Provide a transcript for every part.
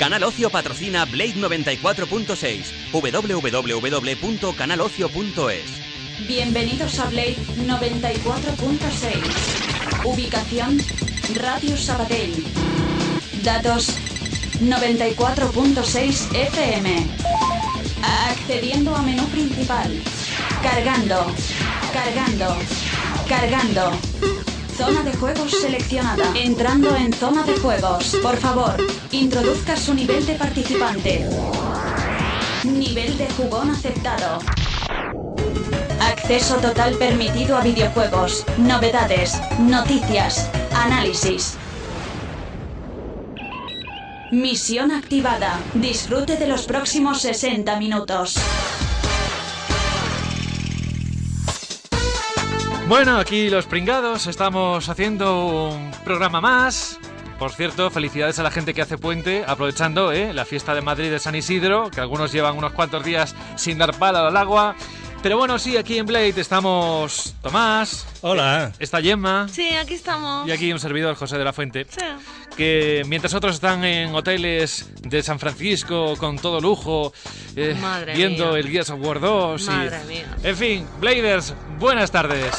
Canal Ocio patrocina Blade 94.6, www.canalocio.es. Bienvenidos a Blade 94.6. Ubicación Radio Sabadell. Datos 94.6 FM. Accediendo a menú principal. Cargando. Cargando. Cargando. Zona de juegos seleccionada. Entrando en zona de juegos. Por favor, introduzca su nivel de participante. Nivel de jugón aceptado. Acceso total permitido a videojuegos, novedades, noticias, análisis. Misión activada. Disfrute de los próximos 60 minutos. Bueno, aquí los pringados, estamos haciendo un programa más. Por cierto, felicidades a la gente que hace puente, aprovechando ¿eh? la fiesta de Madrid de San Isidro, que algunos llevan unos cuantos días sin dar pala al agua. Pero bueno, sí, aquí en Blade estamos Tomás. Hola. Está Gemma. Sí, aquí estamos. Y aquí un servidor, José de la Fuente. Sí. Que mientras otros están en hoteles de San Francisco con todo lujo, eh, Madre viendo mía. el Gears of War 2. y- Madre mía. En fin, Bladers, buenas tardes.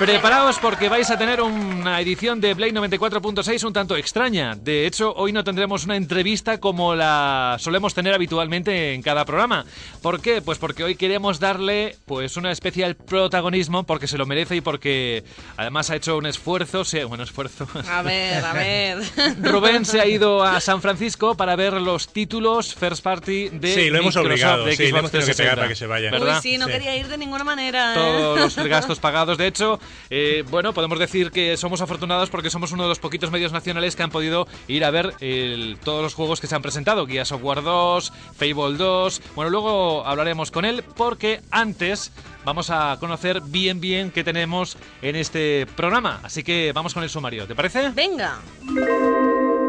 Preparaos porque vais a tener una edición de Blade 94.6 un tanto extraña. De hecho, hoy no tendremos una entrevista como la solemos tener habitualmente en cada programa. ¿Por qué? Pues porque hoy queremos darle pues una especial protagonismo porque se lo merece y porque además ha hecho un esfuerzo, sí, bueno, esfuerzo. A ver, a ver. Rubén se ha ido a San Francisco para ver los títulos first party de Sí, lo hemos Microsoft, obligado, de sí, le hemos tenido que 360, pegar para que se vaya. Uy, sí, no Sí. quería ir de ninguna manera. ¿eh? Todos los gastos pagados. De hecho, eh, bueno, podemos decir que somos afortunados porque somos uno de los poquitos medios nacionales que han podido ir a ver el- todos los juegos que se han presentado. Guía Software 2, Fable 2. Bueno, luego hablaremos con él porque antes vamos a conocer bien bien qué tenemos en este programa. Así que vamos con el sumario. ¿Te parece? Venga.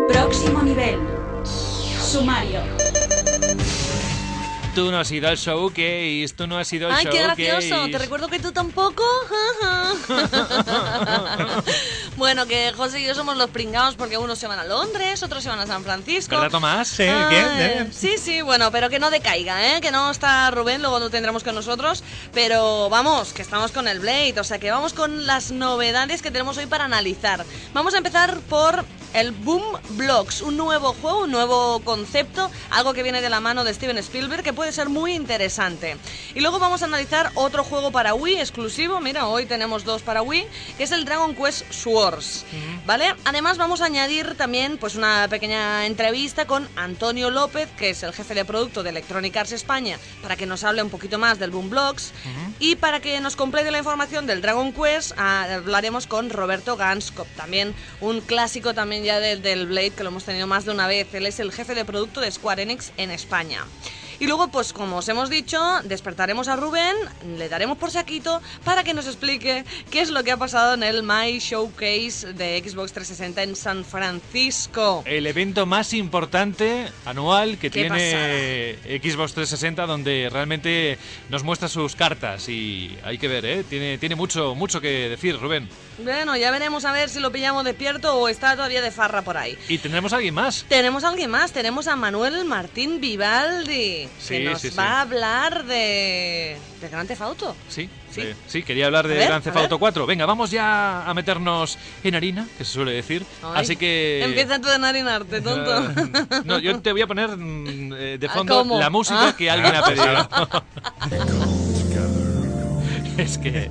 Próximo nivel. Sumario. Tú no has ido al showcase, tú no has ido al Ay, qué showcase. gracioso. Te recuerdo que tú tampoco. bueno, que José y yo somos los pringados porque unos se van a Londres, otros se van a San Francisco. ¿Verdad, Tomás? Sí, Ay, bien, bien. Sí, sí, bueno, pero que no decaiga, ¿eh? Que no está Rubén, luego lo tendremos con nosotros. Pero vamos, que estamos con el Blade, o sea que vamos con las novedades que tenemos hoy para analizar. Vamos a empezar por el Boom Blocks, un nuevo juego, un nuevo concepto, algo que viene de la mano de Steven Spielberg que puede ser muy interesante. Y luego vamos a analizar otro juego para Wii exclusivo, mira, hoy tenemos dos para Wii, que es el Dragon Quest Swords, ¿vale? Además vamos a añadir también pues una pequeña entrevista con Antonio López, que es el jefe de producto de Electronic Arts España, para que nos hable un poquito más del Boom Blocks y para que nos complete la información del Dragon Quest, ah, hablaremos con Roberto Ganskop, también un clásico también ya del, del Blade que lo hemos tenido más de una vez. Él es el jefe de producto de Square Enix en España. Y luego, pues como os hemos dicho, despertaremos a Rubén, le daremos por saquito para que nos explique qué es lo que ha pasado en el My Showcase de Xbox 360 en San Francisco. El evento más importante anual que tiene Xbox 360 donde realmente nos muestra sus cartas y hay que ver, ¿eh? Tiene, tiene mucho, mucho que decir, Rubén. Bueno, ya veremos a ver si lo pillamos despierto o está todavía de farra por ahí. Y tendremos a alguien más. Tenemos a alguien más, tenemos a Manuel Martín Vivaldi, Sí, que nos sí, sí. va a hablar de, de Theft Auto. Sí, Sí. eh, sí, quería hablar de ver, ver. Auto 4. Venga, vamos ya a meternos en harina, que se suele decir. Ay, Así que... Empieza tú a narinarte, tonto. No, yo te voy a poner mm, eh, de Ah, fondo ¿cómo? la música Ah. que alguien ha pedido. Es que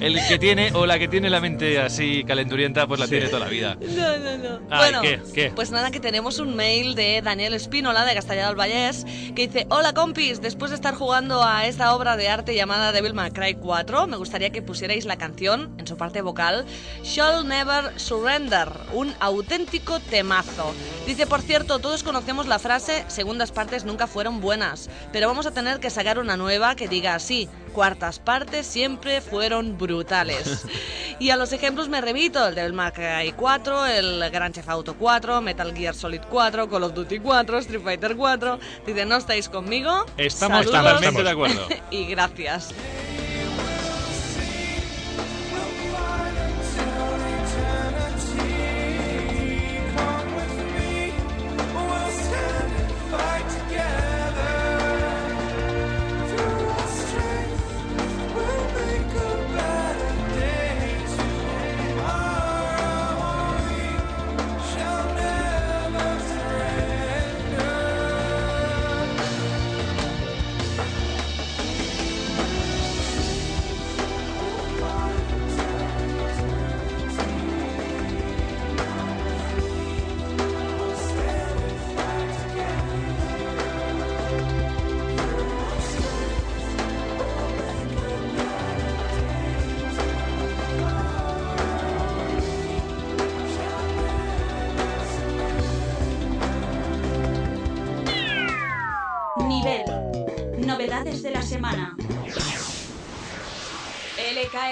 el que tiene o la que tiene la mente así calenturienta, pues la tiene toda la vida. No, no, no. Ay, bueno, ¿qué? ¿Qué? pues nada, que tenemos un mail de Daniel Espínola de Castellar del Vallés que dice: Hola compis, después de estar jugando a esta obra de arte llamada Devil May Cry 4, me gustaría que pusierais la canción, en su parte vocal, Shall Never Surrender, un auténtico temazo. Dice, por cierto, todos conocemos la frase: segundas partes nunca fueron buenas, pero vamos a tener que sacar una nueva que diga así: cuartas partes siempre fueron brutales. y a los ejemplos me remito: el Devil May Cry 4, el Grand Theft Auto 4, Metal Gear Solid 4, Call of Duty 4, Street Fighter 4. Dice, ¿no estáis conmigo? Estamos Saludos totalmente de acuerdo. y gracias.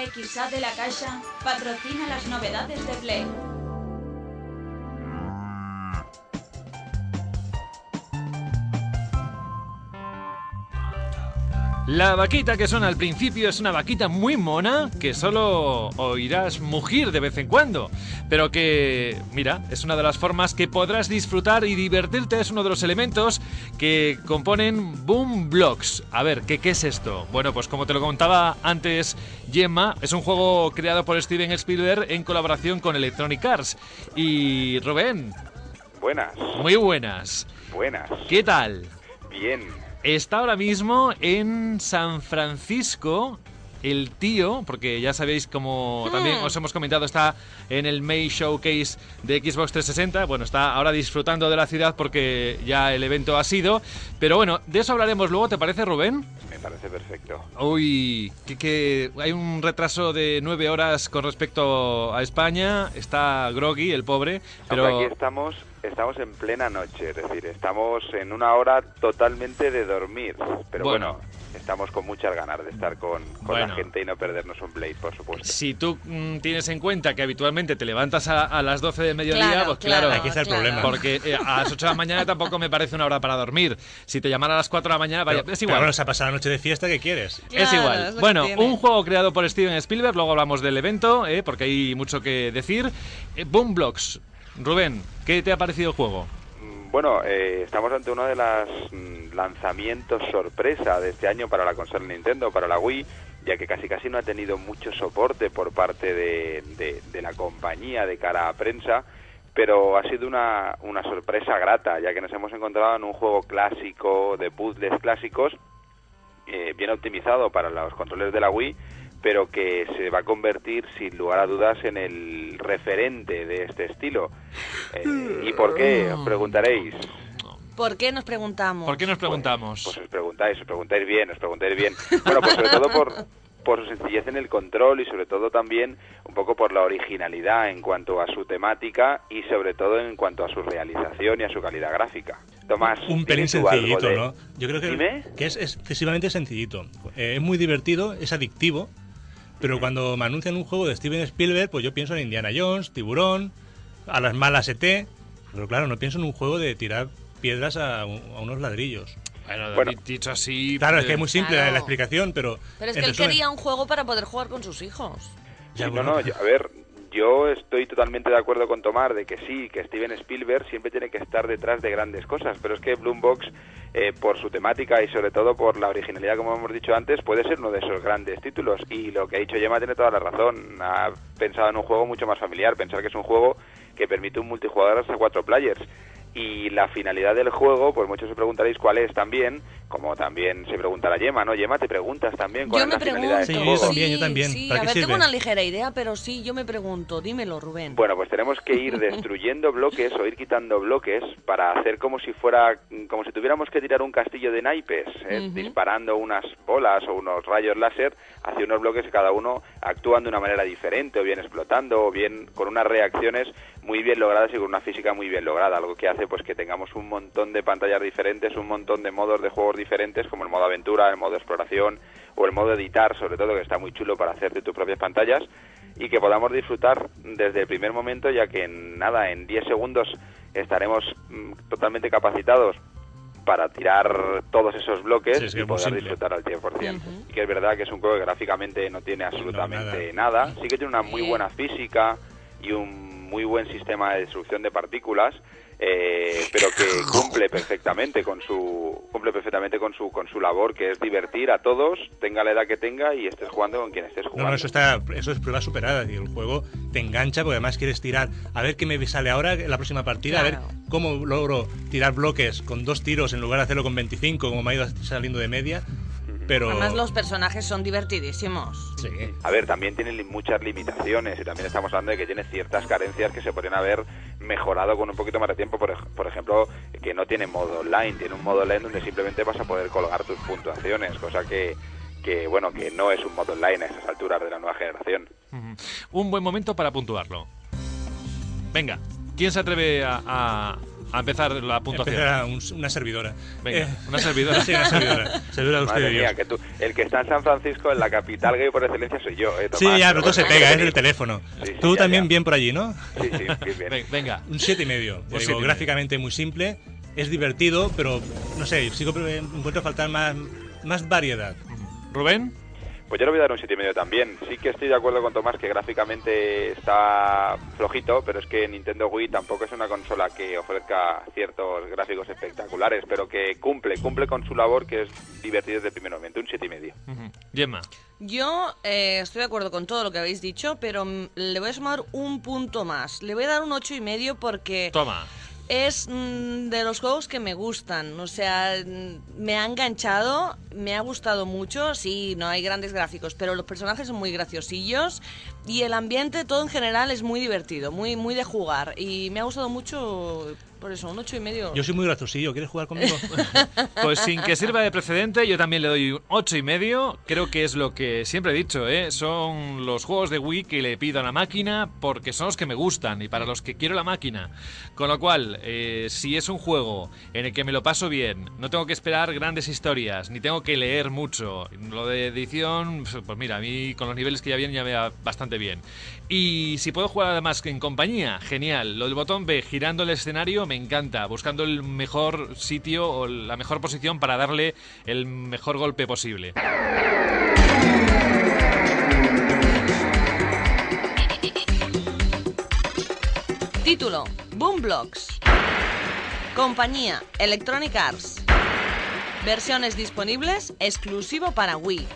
LKXA de la Caixa patrocina las novedades de Play. La vaquita que suena al principio es una vaquita muy mona que solo oirás mugir de vez en cuando, pero que, mira, es una de las formas que podrás disfrutar y divertirte, es uno de los elementos que componen Boom Blocks. A ver, ¿qué, ¿qué es esto? Bueno, pues como te lo contaba antes Gemma, es un juego creado por Steven Spielberg en colaboración con Electronic Arts. Y Rubén, Buenas, muy buenas. buenas. ¿Qué tal? Bien. Está ahora mismo en San Francisco. El tío, porque ya sabéis como también os hemos comentado, está en el May Showcase de Xbox 360. Bueno, está ahora disfrutando de la ciudad porque ya el evento ha sido. Pero bueno, de eso hablaremos luego, ¿te parece, Rubén? Me parece perfecto. Uy, que, que hay un retraso de nueve horas con respecto a España. Está groggy, el pobre. Pero aquí estamos, estamos en plena noche, es decir, estamos en una hora totalmente de dormir. Pero Bueno. bueno, estamos con muchas ganas de estar con, con Bueno. la gente y no perdernos un Blade, por supuesto. si tú mm, tienes en cuenta que habitualmente te levantas a, a las 12 de mediodía, Claro, pues claro, claro, Aquí está el claro. problema. Porque eh, a las 8 de la mañana tampoco me parece una hora para dormir. Si te llamara a las 4 de la mañana, vaya, Pero- es pero igual. bueno, se ha pasado la noche de fiesta, ¿qué quieres? Claro, es igual. es bueno, un juego creado por Steven Spielberg, luego hablamos del evento, eh, porque hay mucho que decir. Eh, Boom Blocks. Rubén, ¿qué te ha parecido el juego? Mm, Bueno, eh, estamos ante uno de los lanzamientos sorpresa de este año para la consola Nintendo, para la Wii, ya que casi casi no ha tenido mucho soporte por parte de la compañía de cara a prensa, pero ha sido una, una sorpresa grata, ya que nos hemos encontrado en un juego clásico, de puzzles clásicos, eh, bien optimizado para los controles de la Wii, pero que se va a convertir sin lugar a dudas en el referente de este estilo. Eh, ¿Y por qué? Os preguntaréis. ¿Por qué nos preguntamos? ¿Por qué nos preguntamos? Pues os preguntáis, os preguntáis bien, os preguntáis bien. Bueno, pues sobre todo por, por su sencillez en el control y sobre todo también un poco por la originalidad en cuanto a su temática y sobre todo en cuanto a su realización y a su calidad gráfica. Tomás, Un pelín ¿tienes tú algo sencillito, de- ¿no? Yo creo que, que es excesivamente sencillito. Eh, es muy divertido, es adictivo, pero cuando me anuncian un juego de Steven Spielberg, pues yo pienso en Indiana Jones, Tiburón, a las malas ET, pero claro, no pienso en un juego de tirar piedras a, un- a unos ladrillos. Bueno, Bueno. dicho así. Claro, es que es muy simple Claro. la explicación, pero... Pero es que él resumen- quería un juego para poder jugar con sus hijos. Ya, Sí, bueno. no, no, yo- a ver, yo estoy totalmente de acuerdo con Tomar de que sí, que Steven Spielberg siempre tiene que estar detrás de grandes cosas, pero es que Bloombox, eh, por su temática y sobre todo por la originalidad, como hemos dicho antes, puede ser uno de esos grandes títulos. Y lo que ha dicho Gemma tiene toda la razón. Ha pensado en un juego mucho más familiar, pensar que es un juego que permite un multijugador hasta cuatro players. Y la finalidad del juego, pues muchos se preguntaréis cuál es también, como también se preguntará Yema, ¿no? Yema, te preguntas también cuál Yo es me la finalidad de pregunto. este Sí, yo juego. también, yo también. Sí, ¿Para a qué ver, tengo sirve? una ligera idea, pero sí, yo me pregunto. Dímelo, Rubén. Bueno, pues tenemos que ir destruyendo bloques o ir quitando bloques para hacer como si fuera, como si tuviéramos que tirar un castillo de naipes, ¿eh? Ujú. disparando unas bolas o unos rayos láser hacia unos bloques que cada uno actúan de una manera diferente, o bien explotando, o bien con unas reacciones muy bien logradas y con una física muy bien lograda, algo que hace pues que tengamos un montón de pantallas diferentes, un montón de modos de juegos diferentes, como el modo aventura, el modo exploración o el modo editar, sobre todo, que está muy chulo para hacerte tus propias pantallas y que podamos disfrutar desde el primer momento, ya que en nada, en 10 segundos estaremos mm, totalmente capacitados para tirar todos esos bloques Sí, y poder simple. disfrutar al 100%. Ujú. Y que es verdad que es un juego que gráficamente no tiene absolutamente nada. Sí que tiene una muy buena física y un muy buen sistema de destrucción de partículas, eh, pero que cumple perfectamente con su cumple perfectamente con su con su labor, que es divertir a todos, tenga la edad que tenga y estés jugando con quien estés No, jugando. no, eso, está, eso es prueba superada. Y el juego te engancha porque además quieres tirar. A ver qué me sale ahora en la próxima partida. A Claro. ver cómo logro tirar bloques con dos tiros en lugar de hacerlo con 25, como me ha ido saliendo de media. Pero. Además, los personajes son divertidísimos. Sí. A ver, también tiene li- muchas limitaciones y también estamos hablando de que tiene ciertas carencias que se podrían haber mejorado con un poquito más de tiempo. Por, ej- por ejemplo, que no tiene modo online, tiene un modo online donde simplemente vas a poder colgar tus puntuaciones, cosa que, que bueno, que no es un modo online a esas alturas de la nueva generación. Un buen momento para puntuarlo. Venga, ¿quién se atreve a, a- a empezar la puntuación? Empezará un- una servidora. Venga, Eh, una servidora. Sí, una servidora. servidora de usted Madre mía, que tú, el que está en San Francisco, en la capital gay por excelencia, soy yo. Eh, Sí, ya, pero todo se bueno, pega, hay es el teléfono. Sí, sí, Tú ya, también ya. bien por allí, ¿no? Sí, sí, bien, bien. Ven- Venga, Un siete y medio. Ya Un digo, siete y medio. gráficamente muy simple, es divertido, pero no sé, sigo eh, encuentro faltar más, más variedad. Rubén. Pues yo le voy a dar un 7,5 también. Sí que estoy de acuerdo con Tomás que gráficamente está flojito, pero es que Nintendo Wii tampoco es una consola que ofrezca ciertos gráficos espectaculares, pero que cumple, cumple con su labor que es divertido desde el primer momento, un 7,5. Ujú. Gemma. Yo eh, estoy de acuerdo con todo lo que habéis dicho, pero mm, le voy a sumar un punto más. Le voy a dar un ocho y medio porque Toma. Es mm, de los juegos que me gustan. O sea, mm, me ha enganchado, me ha gustado mucho. Sí, no hay grandes gráficos, pero los personajes son muy graciosillos y el ambiente todo en general es muy divertido, muy muy de jugar y me ha gustado mucho. Por eso, un ocho y medio. Yo soy muy graciosillo, ¿quieres jugar conmigo? Pues sin que sirva de precedente, yo también le doy un ocho y medio. Creo que es lo que siempre he dicho, ¿eh? Son los juegos de Wii que le pido a la máquina porque son los que me gustan y para los que quiero la máquina. Con lo cual, eh, si es un juego en el que me lo paso bien, no tengo que esperar grandes historias, ni tengo que leer mucho. Lo de edición, pues mira, a mí con los niveles que ya vienen ya me va bastante bien. Y si puedo jugar además en compañía, genial. Lo del botón B girando el escenario me encanta, buscando el mejor sitio o la mejor posición para darle el mejor golpe posible. Título: Boomblocks. Compañía: Electronic Arts. Versiones disponibles exclusivo para Wii.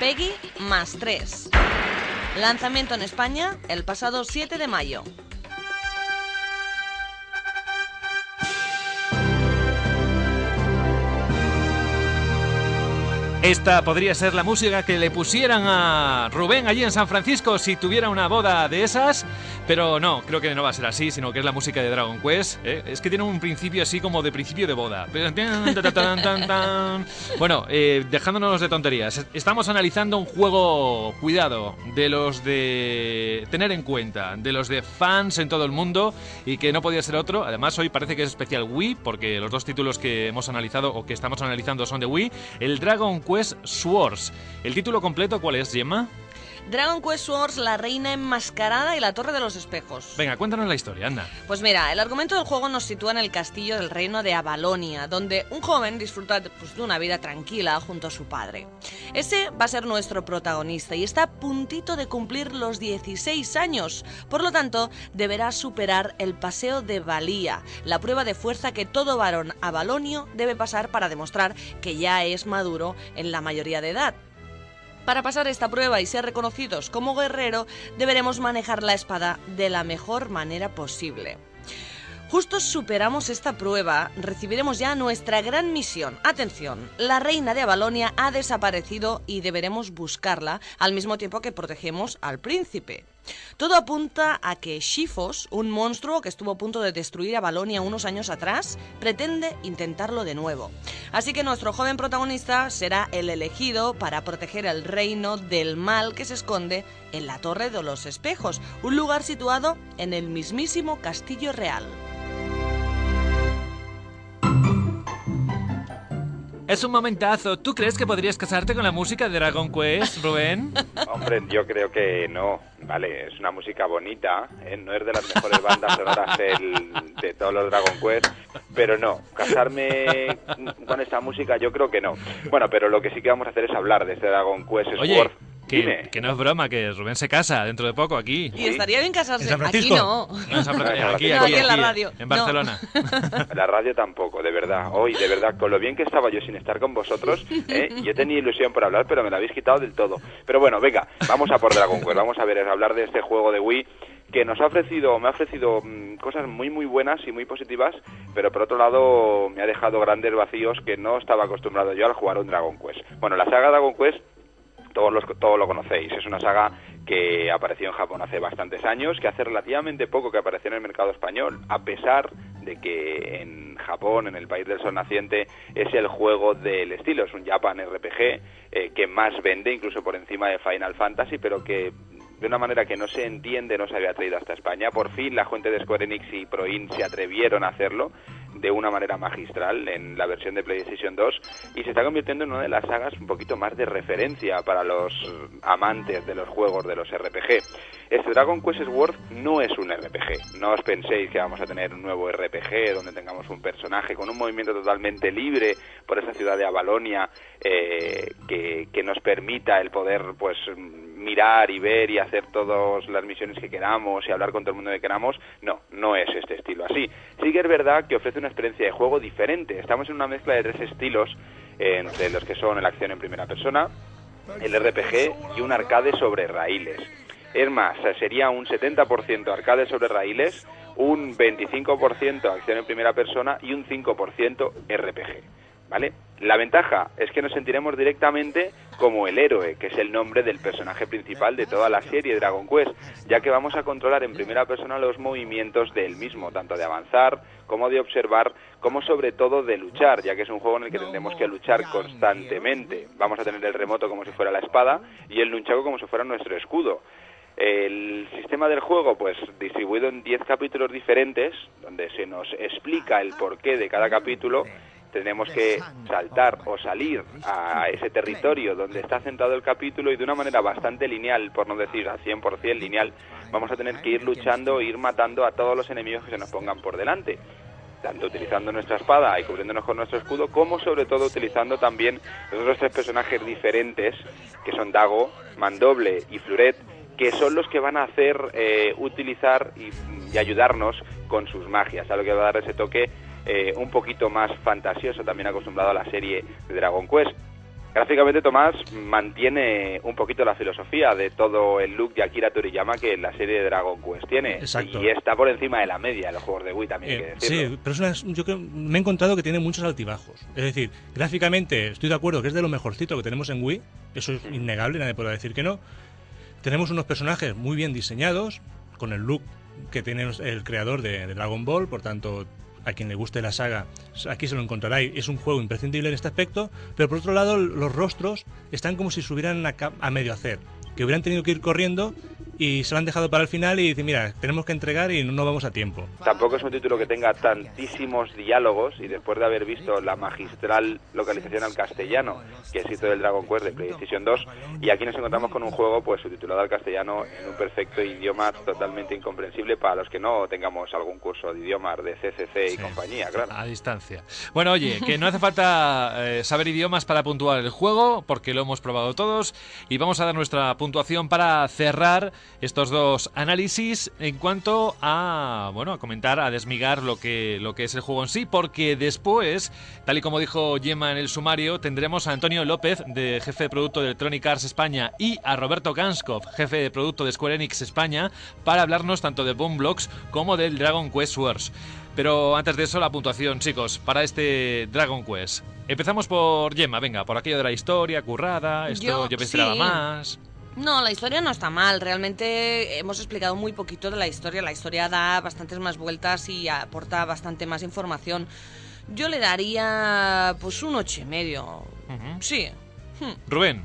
Peggy más 3. Lanzamiento en España el pasado 7 de mayo. Esta podría ser la música que le pusieran a Rubén allí en San Francisco si tuviera una boda de esas, pero no, creo que no va a ser así, sino que es la música de Dragon Quest. ¿eh? Es que tiene un principio así como de principio de boda. Bueno, eh, dejándonos de tonterías, estamos analizando un juego, cuidado, de los de tener en cuenta, de los de fans en todo el mundo y que no podía ser otro. Además, hoy parece que es especial Wii, porque los dos títulos que hemos analizado o que estamos analizando son de Wii. El Dragon Quest Swords. ¿El título completo cuál es, Gemma? Dragon Quest Swords, la reina enmascarada y la torre de los espejos. Venga, cuéntanos la historia, anda. Pues mira, el argumento del juego nos sitúa en el castillo del reino de Avalonia, donde un joven disfruta pues, de una vida tranquila junto a su padre. Ese va a ser nuestro protagonista y está a puntito de cumplir los 16 años. Por lo tanto, deberá superar el paseo de valía, la prueba de fuerza que todo varón avalonio debe pasar para demostrar que ya es maduro en la mayoría de edad. Para pasar esta prueba y ser reconocidos como guerrero, deberemos manejar la espada de la mejor manera posible. Justo superamos esta prueba, recibiremos ya nuestra gran misión. Atención, la reina de Avalonia ha desaparecido y deberemos buscarla al mismo tiempo que protegemos al príncipe. Todo apunta a que Shifos, un monstruo que estuvo a punto de destruir a Valonia unos años atrás, pretende intentarlo de nuevo. Así que nuestro joven protagonista será el elegido para proteger el reino del mal que se esconde en la Torre de los Espejos, un lugar situado en el mismísimo Castillo Real. Es un momentazo. ¿Tú crees que podrías casarte con la música de Dragon Quest, Rubén? Hombre, yo creo que no. Vale, es una música bonita, ¿eh? no es de las mejores bandas sonoras del- de todos los Dragon Quest, pero no, casarme con esta música yo creo que no. Bueno, pero lo que sí que vamos a hacer es hablar de este Dragon Quest Oye, Sword. Que, no es broma, que Rubén se casa dentro de poco aquí. Y estaría bien casarse. ¿En San Aquí no. No, en San No, aquí, no, aquí, aquí en la radio. en No. Barcelona. La radio tampoco, de verdad. Hoy, de verdad, con lo bien que estaba yo sin estar con vosotros, ¿eh? yo tenía ilusión por hablar, pero me la habéis quitado del todo. Pero bueno, venga, vamos a por Dragon Quest. Vamos a ver, a hablar de este juego de Wii que nos ha ofrecido, me ha ofrecido mm, cosas muy muy buenas y muy positivas, pero por otro lado me ha dejado grandes vacíos que no estaba acostumbrado yo al jugar un Dragon Quest. Bueno, la saga Dragon Quest todos, los, todos lo conocéis. Es una saga que apareció en Japón hace bastantes años, que hace relativamente poco que apareció en el mercado español, a pesar de que en Japón, en el país del sol naciente, es el juego del estilo. Es un Japan RPG eh, que más vende, incluso por encima de Final Fantasy, pero que de una manera que no se entiende no se había traído hasta España. Por fin la gente de Square Enix y Proin se atrevieron a hacerlo de una manera magistral en la versión de PlayStation 2 y se está convirtiendo en una de las sagas un poquito más de referencia para los amantes de los juegos de los RPG. Este Dragon Quest Sword no es un RPG. No os penséis que vamos a tener un nuevo RPG donde tengamos un personaje con un movimiento totalmente libre por esa ciudad de Avalonia eh, que, que nos permita el poder pues mirar y ver y hacer todas las misiones que queramos y hablar con todo el mundo que queramos. No, no es este estilo así. Sí que es verdad que ofrece una experiencia de juego diferente. Estamos en una mezcla de tres estilos, eh, entre los que son la acción en primera persona, el RPG y un arcade sobre raíles. Es más, sería un 70% arcade sobre raíles, un 25% acción en primera persona y un 5% RPG. ¿Vale? La ventaja es que nos sentiremos directamente como el héroe, que es el nombre del personaje principal de toda la serie Dragon Quest, ya que vamos a controlar en primera persona los movimientos del mismo, tanto de avanzar como de observar, como sobre todo de luchar, ya que es un juego en el que tendremos que luchar constantemente. Vamos a tener el remoto como si fuera la espada y el nunchaku como si fuera nuestro escudo. El sistema del juego, pues distribuido en 10 capítulos diferentes, donde se nos explica el porqué de cada capítulo, tenemos que saltar o salir a ese territorio donde está centrado el capítulo y de una manera bastante lineal, por no decir a 100% lineal, vamos a tener que ir luchando e ir matando a todos los enemigos que se nos pongan por delante tanto utilizando nuestra espada y cubriéndonos con nuestro escudo, como sobre todo utilizando también los otros tres personajes diferentes, que son Dago, Mandoble y Fluret, que son los que van a hacer eh, utilizar y, y ayudarnos con sus magias, a lo que va a dar ese toque eh, un poquito más fantasioso, también acostumbrado a la serie de Dragon Quest. Gráficamente Tomás mantiene un poquito la filosofía de todo el look de Akira Toriyama que la serie de Dragon Quest tiene. Exacto. Y está por encima de la media los juegos de Wii también hay que Eh, decirlo. sí, pero es una- yo creo, me he encontrado que tiene muchos altibajos. Es decir, gráficamente estoy de acuerdo que es de lo mejorcito que tenemos en Wii, eso es innegable, nadie podrá decir que no. Tenemos unos personajes muy bien diseñados, con el look que tiene el creador de, de Dragon Ball, por tanto, a quien le guste la saga, aquí se lo encontrará. Es un juego imprescindible en este aspecto, pero por otro lado, los rostros están como si se hubieran a, a medio hacer, que hubieran tenido que ir corriendo y se lo han dejado para el final y dicen, mira, tenemos que entregar y no, vamos a tiempo. Tampoco es un título que tenga tantísimos diálogos y después de haber visto la magistral localización al castellano que se hizo del Dragon Quest de PlayStation 2 y aquí nos encontramos con un juego pues subtitulado al castellano en un perfecto idioma totalmente incomprensible para los que no tengamos algún curso de idiomas de CCC y compañía, claro. A distancia. Bueno, oye, que no hace falta eh, saber idiomas para puntuar el juego, porque lo hemos probado todos, y vamos a dar nuestra puntuación para cerrar estos dos análisis en cuanto a, bueno, a comentar, a desmigar lo que, lo que es el juego en sí, porque después, tal y como dijo Gemma en el sumario, tendremos a Antonio López, de jefe de producto de Electronic Arts España, y a Roberto Ganskov, jefe de producto de Square Enix España, para hablarnos tanto de Boom Blocks como del Dragon Quest Wars. Pero antes de eso, la puntuación, chicos, para este Dragon Quest. Empezamos por Gemma, venga, por aquello de la historia, currada, esto yo, Yo- sí. más. No, la historia no está mal. Realmente hemos explicado muy poquito de la historia. La historia da bastantes más vueltas y aporta bastante más información. Yo le daría pues un ocho y medio. Sí. Rubén,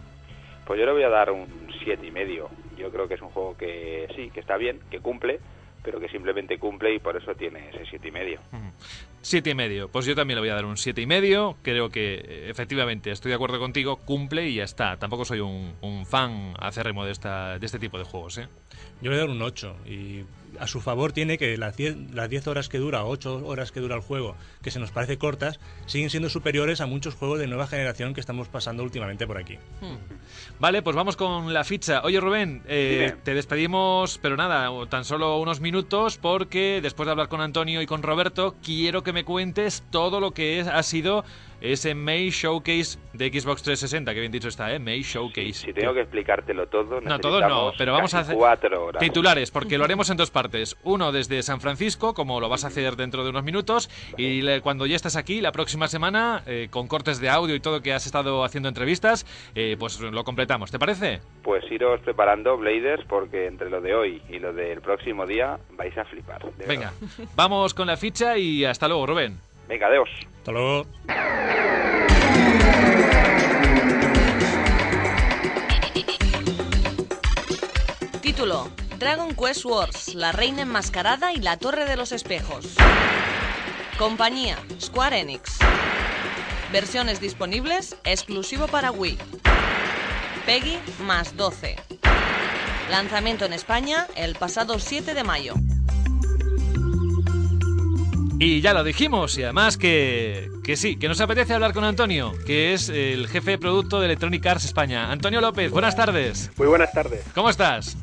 Pues yo le voy a dar un siete y medio. Yo creo que es un juego que sí, que está bien, que cumple, pero que simplemente cumple y por eso tiene ese siete y medio. siete y medio. Pues yo también le voy a dar un siete y medio. Creo que eh, efectivamente estoy de acuerdo contigo, cumple y ya está. Tampoco soy un, un fan acérrimo de, esta, de este tipo de juegos, ¿eh? Yo le doy un 8 y a su favor tiene que las 10, las 10 horas que dura, 8 horas que dura el juego, que se nos parece cortas, siguen siendo superiores a muchos juegos de nueva generación que estamos pasando últimamente por aquí. Vale, pues vamos con la ficha. Oye, Rubén, eh, te despedimos, pero nada, tan solo unos minutos, porque después de hablar con Antonio y con Roberto, quiero que me cuentes todo lo que es- ha sido ese May Showcase de Xbox 360, que bien dicho está, ¿eh? May Showcase. Si tengo que explicártelo todo, No, todo no, pero vamos a hacer cuatro horas. titulares, porque lo haremos en dos partes. Uno desde San Francisco, como lo vas a hacer dentro de unos minutos, y le- cuando ya estés aquí, la próxima semana, eh, con cortes de audio y todo que has estado haciendo entrevistas, eh, pues lo completamos. ¿Te parece? Pues iros preparando, Bladers, porque entre lo de hoy y lo del próximo día vais a flipar. Venga, vamos con la ficha y hasta luego, Rubén. Venga, adiós. Hasta luego. Título: Dragon Quest Wars, la reina enmascarada y la torre de los espejos. Compañía: Square Enix. Versiones disponibles, exclusivo para Wii. Peggy más 12. Lanzamiento en España el pasado 7 de mayo. Y ya lo dijimos, y además que, que sí, que nos apetece hablar con Antonio, que es el jefe de producto de Electronic Arts España. Antonio López, buenas tardes. Muy buenas tardes. ¿Cómo estás?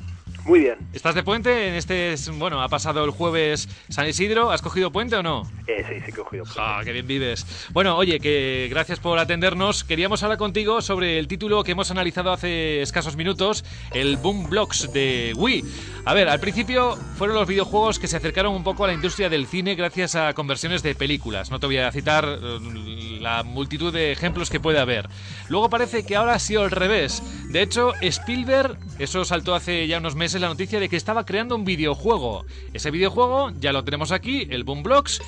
Muy bien. ¿Estás de puente? En este, bueno, ha pasado el jueves San Isidro. ¿Has cogido puente o no? Eh, sí, sí he cogido. ¡Ja, qué bien vives! Bueno, oye, que gracias por atendernos. Queríamos hablar contigo sobre el título que hemos analizado hace escasos minutos, el Boom Blocks de Wii. A ver, al principio fueron los videojuegos que se acercaron un poco a la industria del cine gracias a conversiones de películas. No te voy a citar eh, la multitud de ejemplos que puede haber. Luego parece que ahora ha sido al revés. De hecho, Spielberg, eso saltó hace ya unos meses la noticia de que estaba creando un videojuego. Ese videojuego ya lo tenemos aquí, el Boom Blocks.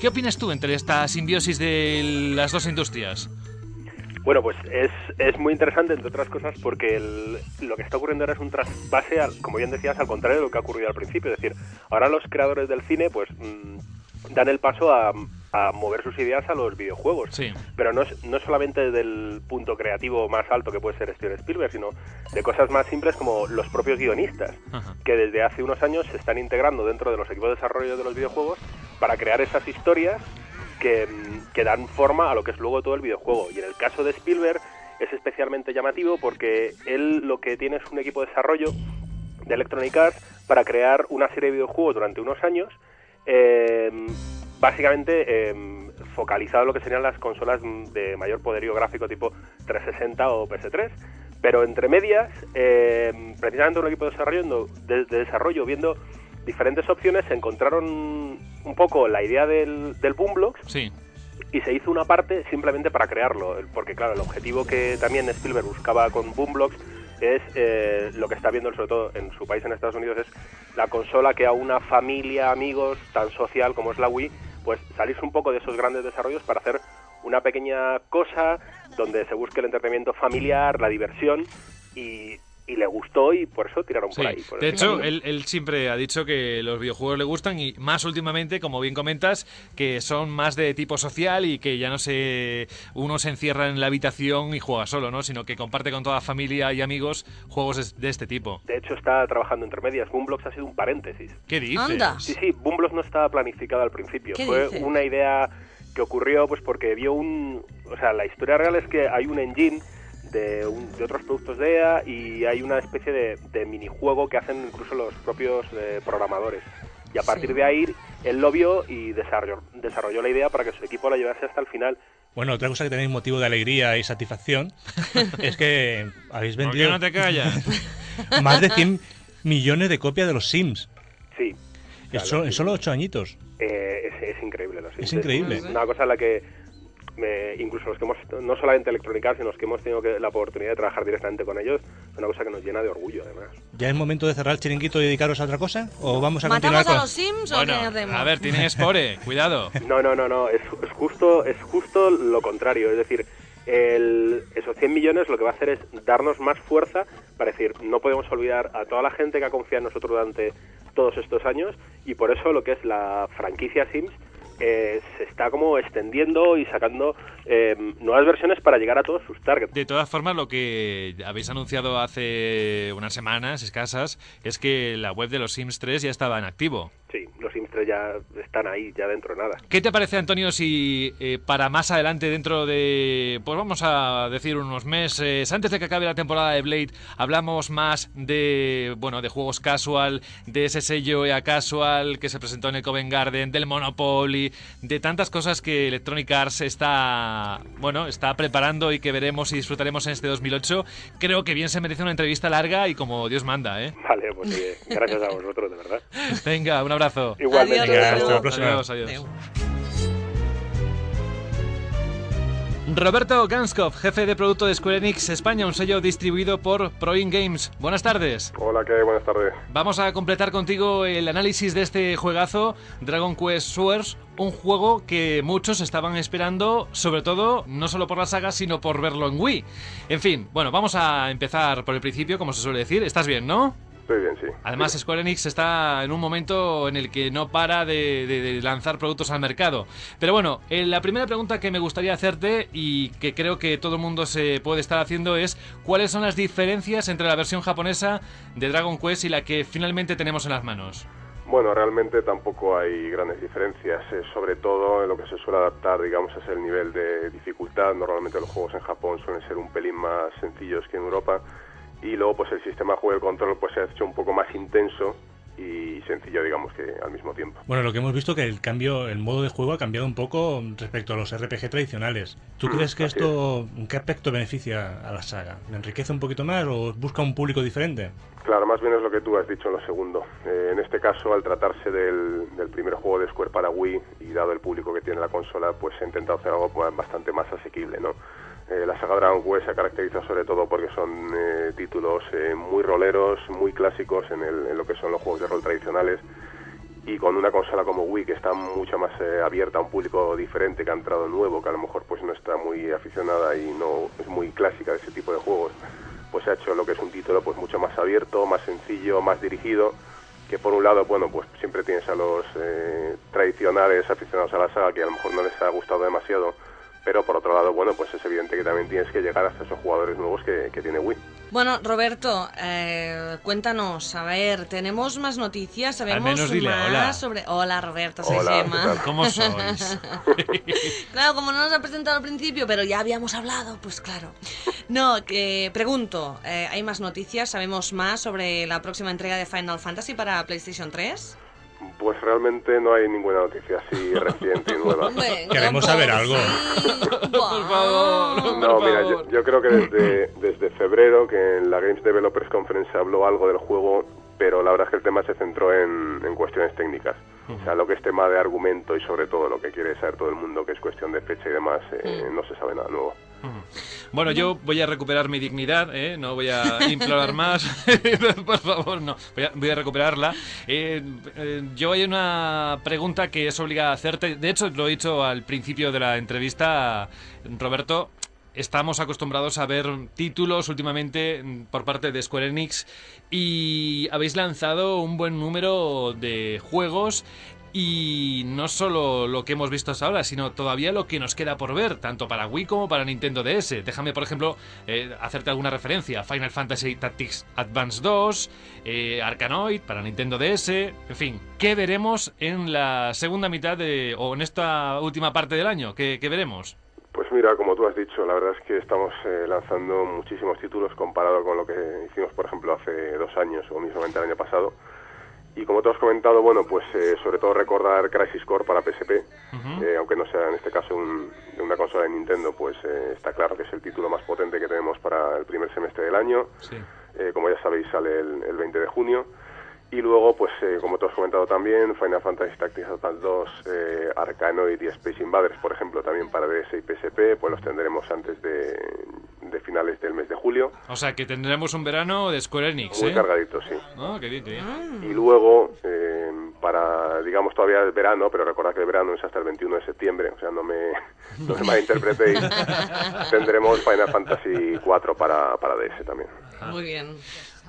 ¿Qué opinas tú entre esta simbiosis de las dos industrias? Bueno, pues es, es muy interesante, entre otras cosas, porque lo que está ocurriendo ahora es un trasvase, al- como bien decías, al contrario de lo que ha ocurrido al principio. Es decir, ahora los creadores del cine, pues, mm, dan el paso a, a mover sus ideas a los videojuegos. Sí. Pero no, es- no solamente del punto creativo más alto que puede ser Steven Spielberg, sino de cosas más simples como los propios guionistas, Ajá. que desde hace unos años se están integrando dentro de los equipos de desarrollo de los videojuegos para crear esas historias que, mm, que dan forma a lo que es luego todo el videojuego. Y en el caso de Spielberg es especialmente llamativo porque él lo que tiene es un equipo de desarrollo de Electronic Arts para crear una serie de videojuegos durante unos años, eh, básicamente eh, focalizado en lo que serían las consolas de mayor poderío gráfico tipo 360 o PS3. Pero entre medias, eh, precisamente un equipo de desarrollo, de, de desarrollo viendo diferentes opciones, se encontraron un poco la idea del, del Boomblocks Sí. y se hizo una parte simplemente para crearlo, porque claro, el objetivo que también Spielberg buscaba con Boomblocks es eh, lo que está viendo sobre todo en su país, en Estados Unidos, es la consola que a una familia, amigos, tan social como es la Wii, pues salirse un poco de esos grandes desarrollos para hacer una pequeña cosa donde se busque el entretenimiento familiar, la diversión y, y le gustó y por eso tiraron Sí. por ahí. por De hecho, él, él siempre ha dicho que los videojuegos le gustan y más últimamente, como bien comentas, que son más de tipo social y que ya no se uno se encierra en la habitación y juega solo, ¿no? Sino que comparte con toda la familia y amigos juegos de este tipo. De hecho, está trabajando entre medias. Boomblocks ha sido un paréntesis. ¿Qué dices? Anda. Sí, sí, Boomblocks no estaba planificado al principio. ¿Qué Fue dices? una idea que ocurrió pues porque vio un... O sea, la historia real es que hay un engine de, un- de otros productos de EA y hay una especie de, de minijuego que hacen incluso los propios eh, programadores. Y a partir Sí. de ahí, él lo vio y desarrolló, desarrolló la idea para que su equipo la llevase hasta el final. Bueno, otra cosa que tenéis motivo de alegría y satisfacción es que habéis ¿Por qué vendido no te callas? más de 100 millones de copias de los Sims. Sí. En, so- en solo 8 añitos. Eh, es es increíble. Los Sims. Es increíble. Una cosa en la que me- incluso los que hemos, no solamente Electronic Arts, sino los que hemos tenido que- la oportunidad de trabajar directamente con ellos, es una cosa que nos llena de orgullo, además. ¿Ya es momento de cerrar el chiringuito y dedicaros a otra cosa? ¿O vamos a continuar ¿Matamos a con...? los Sims o Bueno, qué hacemos? a ver, tiene Spore, cuidado. No, no, no, no, es, es justo, es justo lo contrario. Es decir, el- esos 100 millones lo que va a hacer es darnos más fuerza para decir, no podemos olvidar a toda la gente que ha confiado en nosotros durante todos estos años y por eso lo que es la franquicia Sims eh, se está como extendiendo y sacando eh, nuevas versiones para llegar a todos sus targets. De todas formas, lo que habéis anunciado hace unas semanas escasas es que la web de los Sims 3 ya estaba en activo. Sí, los 3 ya están ahí, ya dentro de nada. ¿Qué te parece, Antonio, si eh, para más adelante, dentro de, pues vamos a decir unos meses, antes de que acabe la temporada de Blade, hablamos más de, bueno, de juegos casual, de ese sello EA Casual que se presentó en el Covent Garden, del Monopoly, de tantas cosas que Electronic Arts está, bueno, está preparando y que veremos y disfrutaremos en este 2008? Creo que bien se merece una entrevista larga y como Dios manda, ¿eh? Vale, pues eh, gracias a vosotros, de verdad. Venga, un abrazo. Igualmente. Adiós, Venga, Rodrigo. hasta la próxima. Adiós, adiós. Roberto Ganskov, jefe de producto de Square Enix España, un sello distribuido por Proin Games. Buenas tardes. Hola, ¿qué? Buenas tardes. Vamos a completar contigo el análisis de este juegazo, Dragon Quest Swords, un juego que muchos estaban esperando, sobre todo no solo por la saga, sino por verlo en Wii. En fin, bueno, vamos a empezar por el principio, como se suele decir. ¿Estás bien, no? Estoy bien, sí. Además, Square Enix está en un momento en el que no para de, de- de lanzar productos al mercado. Pero bueno, eh, la primera pregunta que me gustaría hacerte y que creo que todo el mundo se puede estar haciendo es ¿cuáles son las diferencias entre la versión japonesa de Dragon Quest y la que finalmente tenemos en las manos? Bueno, realmente tampoco hay grandes diferencias. eh, sobre todo en lo que se suele adaptar, digamos, es el nivel de dificultad. Normalmente los juegos en Japón suelen ser un pelín más sencillos que en Europa. Y luego, pues el sistema de juego y el control pues se ha hecho un poco más intenso y sencillo, digamos, que al mismo tiempo. Bueno, lo que hemos visto que el cambio, el modo de juego ha cambiado un poco respecto a los RPG tradicionales. ¿Tú Mm, crees que esto, en qué aspecto beneficia a la saga? ¿Le enriquece un poquito más o busca un público diferente? Claro, más bien es lo que tú has dicho en lo segundo. Eh, en este caso, al tratarse del, del primer juego de Square para Wii y dado el público que tiene la consola, pues he intentado hacer algo bastante más asequible, ¿no? Eh, la saga Dragon Quest se caracteriza sobre todo porque son eh, títulos eh, muy roleros, muy clásicos en, lo que son los juegos de rol tradicionales y con una consola como Wii que está mucho más abierta a un público diferente que ha entrado nuevo, que a lo mejor pues no está muy aficionada y no es muy clásica de ese tipo de juegos, pues se ha hecho lo que es un título pues mucho más abierto, más sencillo, más dirigido, que por un lado, bueno, pues siempre tienes a los tradicionales aficionados a la saga que a lo mejor no les ha gustado demasiado, pero por otro lado, bueno, pues es evidente que también tienes que llegar hasta esos jugadores nuevos que, que tiene Wii. Bueno, Roberto, eh, cuéntanos, a ver, tenemos más noticias, sabemos menos dile más hola. sobre... Hola, Roberto, soy Hola. ¿Cómo sois? Claro, como no nos ha presentado al principio, pero ya habíamos hablado, pues claro. No, que pregunto, eh, ¿hay más noticias? ¿Sabemos más sobre la próxima entrega de Final Fantasy para PlayStation 3? Pues realmente no hay ninguna noticia así reciente y nueva. Venga, Queremos saber algo. Por favor. No, Por mira, yo, favor. yo creo que desde, desde febrero, que en la Games Developers Conference se habló algo del juego, pero la verdad es que el tema se centró en, en cuestiones técnicas. O sea, lo que es tema de argumento y sobre todo lo que quiere saber todo el mundo, que es cuestión de fecha y demás, eh, no se sabe nada nuevo. Bueno, yo voy a recuperar mi dignidad, ¿eh? no voy a implorar más, por favor, no, voy a, voy a recuperarla. Eh, eh, yo hay una pregunta que es obligada a hacerte, de hecho lo he dicho al principio de la entrevista, Roberto, estamos acostumbrados a ver títulos últimamente mm, por parte de Square Enix y habéis lanzado un buen número de juegos y no solo lo que hemos visto hasta ahora, sino todavía lo que nos queda por ver, tanto para Wii como para Nintendo DS. Déjame, por ejemplo, eh, hacerte alguna referencia. Final Fantasy Tactics Advance 2, eh, Arkanoid para Nintendo DS, en fin. ¿Qué veremos en la segunda mitad de, o en esta última parte del año? ¿Qué, veremos? Pues mira, como tú has dicho, la verdad es que estamos eh, lanzando muchísimos títulos comparado con lo que hicimos, por ejemplo, hace dos años o mismamente el año pasado. Y como tú has comentado, bueno, pues eh, sobre todo recordar Crisis Core para PSP, eh, aunque no sea en este caso un- de una consola de Nintendo, pues eh, está claro que es el título más potente que tenemos para el primer semestre del año. Sí. Eh, como ya sabéis, sale el, el 20 de junio. Y luego, pues eh, como tú has comentado también, Final Fantasy Tactics Advance 2, eh, Arkanoid y Space Invaders, por ejemplo, también para DS y PSP, pues los tendremos antes de, de finales del mes de julio. O sea, que tendremos un verano de Square Enix, Muy ¿eh? cargadito, sí. Ah, qué bien, qué bien. Y luego, eh, para, digamos, todavía el verano, pero recordad que el verano es hasta el 21 de septiembre, o sea, no me, no me malinterpretéis, tendremos Final Fantasy 4 para, para DS también. Muy bien.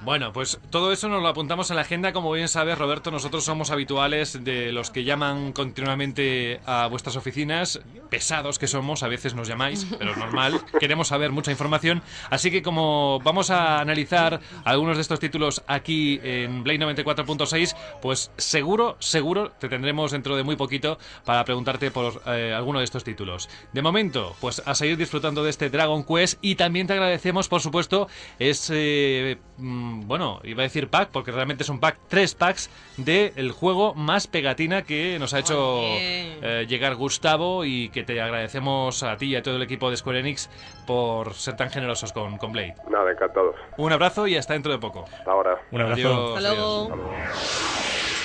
Bueno, pues todo eso nos lo apuntamos en la agenda. Como bien sabes, Roberto, nosotros somos habituales de los que llaman continuamente a vuestras oficinas. Pesados que somos, a veces nos llamáis, pero es normal. Queremos saber mucha información. Así que como vamos a analizar algunos de estos títulos aquí en Blade 94.6, pues seguro, seguro te tendremos dentro de muy poquito para preguntarte por eh, alguno de estos títulos. De momento, pues a seguir disfrutando de este Dragon Quest y también te agradecemos, por supuesto, ese... mm, bueno, iba a decir pack, porque realmente es un pack, tres packs del juego más pegatina que nos ha hecho eh, llegar Gustavo y que te agradecemos a ti y a todo el equipo de Square Enix por ser tan generosos con, con Blade. Nada, encantados. Un abrazo y hasta dentro de poco. Hasta ahora. Un abrazo. Adiós, Hasta luego. adiós.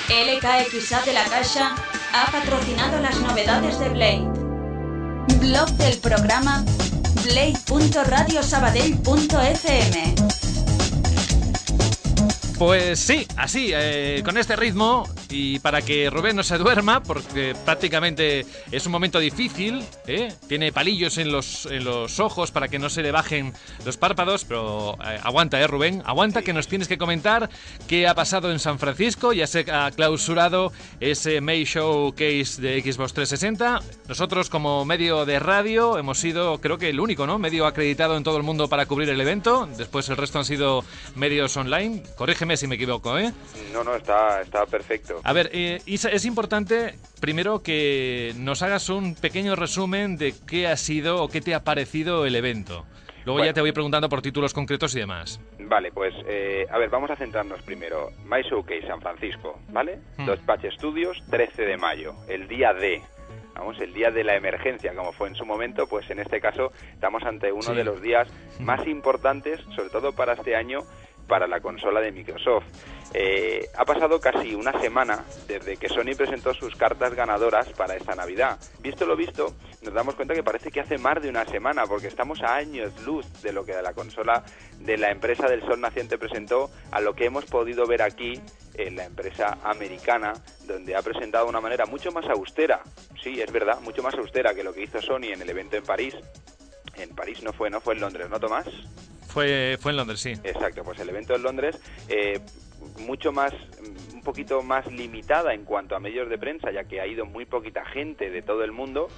LKXA de la Caixa ha patrocinado las novedades de Blade. Blog del programa blade.radiosabadell.fm Pues sí, así, eh, con este ritmo y para que Rubén no se duerma, porque prácticamente es un momento difícil, ¿eh? tiene palillos en los, en los ojos para que no se le bajen los párpados, pero eh, aguanta, ¿eh, Rubén? Aguanta que nos tienes que comentar qué ha pasado en San Francisco, ya se ha clausurado ese May Showcase de Xbox 360. Nosotros como medio de radio hemos sido, creo que el único, ¿no? Medio acreditado en todo el mundo para cubrir el evento, después el resto han sido medios online. Corrígeme si me equivoco, ¿eh? No, no, está, está perfecto. A ver, eh, Isa, es importante primero que nos hagas un pequeño resumen de qué ha sido o qué te ha parecido el evento. Luego ya te voy preguntando por títulos concretos y demás. Vale, pues eh, a ver, vamos a centrarnos primero. My Showcase San Francisco, ¿vale? Hmm. Dos Patch Studios, 13 de mayo, el día D. Vamos, el día de la emergencia, como fue en su momento, pues en este caso estamos ante uno Sí. de los días más importantes, sobre todo para este año, para la consola de Microsoft. Eh, ha pasado casi una semana desde que Sony presentó sus cartas ganadoras para esta Navidad. Visto lo visto, nos damos cuenta que parece que hace más de una semana, porque estamos a años luz de lo que la consola de la empresa del Sol Naciente presentó a lo que hemos podido ver aquí en la empresa americana, donde ha presentado de una manera mucho más austera, sí, es verdad, mucho más austera que lo que hizo Sony en el evento en París. En París no fue, no fue en Londres, ¿no, Tomás? Fue, fue en Londres, sí. Exacto, pues el evento en Londres, eh, mucho más, un poquito más limitada en cuanto a medios de prensa, ya que ha ido muy poquita gente de todo el mundo.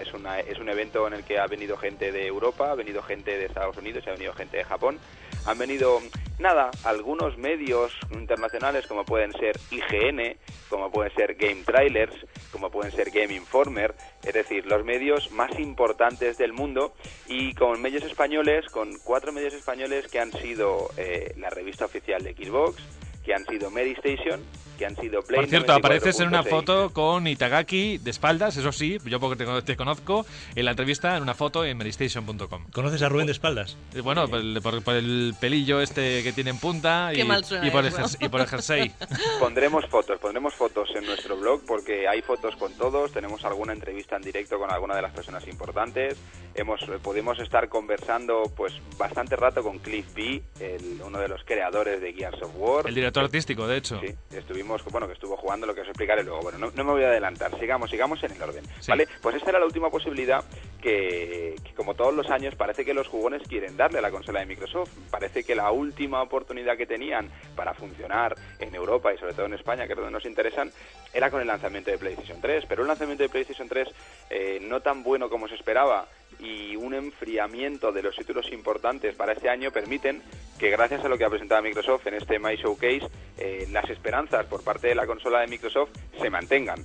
Es, una, es un evento en el que ha venido gente de Europa, ha venido gente de Estados Unidos, ha venido gente de Japón. Han venido, nada, algunos medios internacionales como pueden ser IGN, como pueden ser Game Trailers, como pueden ser Game Informer, es decir, los medios más importantes del mundo y con medios españoles, con cuatro medios españoles que han sido eh, la revista oficial de Xbox, que han sido Mary Station, que han sido Play Por cierto, apareces en una 94.6. foto con Itagaki de espaldas, eso sí, yo porque te, te conozco, en la entrevista en una foto en medistation.com. ¿Conoces a Rubén de espaldas? Eh, Bueno, por el, por- por el pelillo este que tiene en punta Qué y, mal suena y por el y por el jersey. Pondremos fotos, pondremos fotos en nuestro blog porque hay fotos con todos, tenemos alguna entrevista en directo con alguna de las personas importantes, hemos eh, pudimos estar conversando pues bastante rato con Cliff B, el- uno de los creadores de Gears of War. El director artístico, de hecho. Sí, estuvimos, bueno, que estuvo jugando, lo que os explicaré luego. Bueno, no, no me voy a adelantar, sigamos, sigamos en el orden. Sí. ¿Vale? Pues esta era la última posibilidad que, que, como todos los años, parece que los jugones quieren darle a la consola de Microsoft. Parece que la última oportunidad que tenían para funcionar en Europa y sobre todo en España, que es donde nos interesan, era con el lanzamiento de PlayStation 3. Pero un lanzamiento de PlayStation 3 eh, no tan bueno como se esperaba y un enfriamiento de los títulos importantes para este año permiten que gracias a lo que ha presentado Microsoft en este My Showcase, eh, las esperanzas por parte de la consola de Microsoft se mantengan.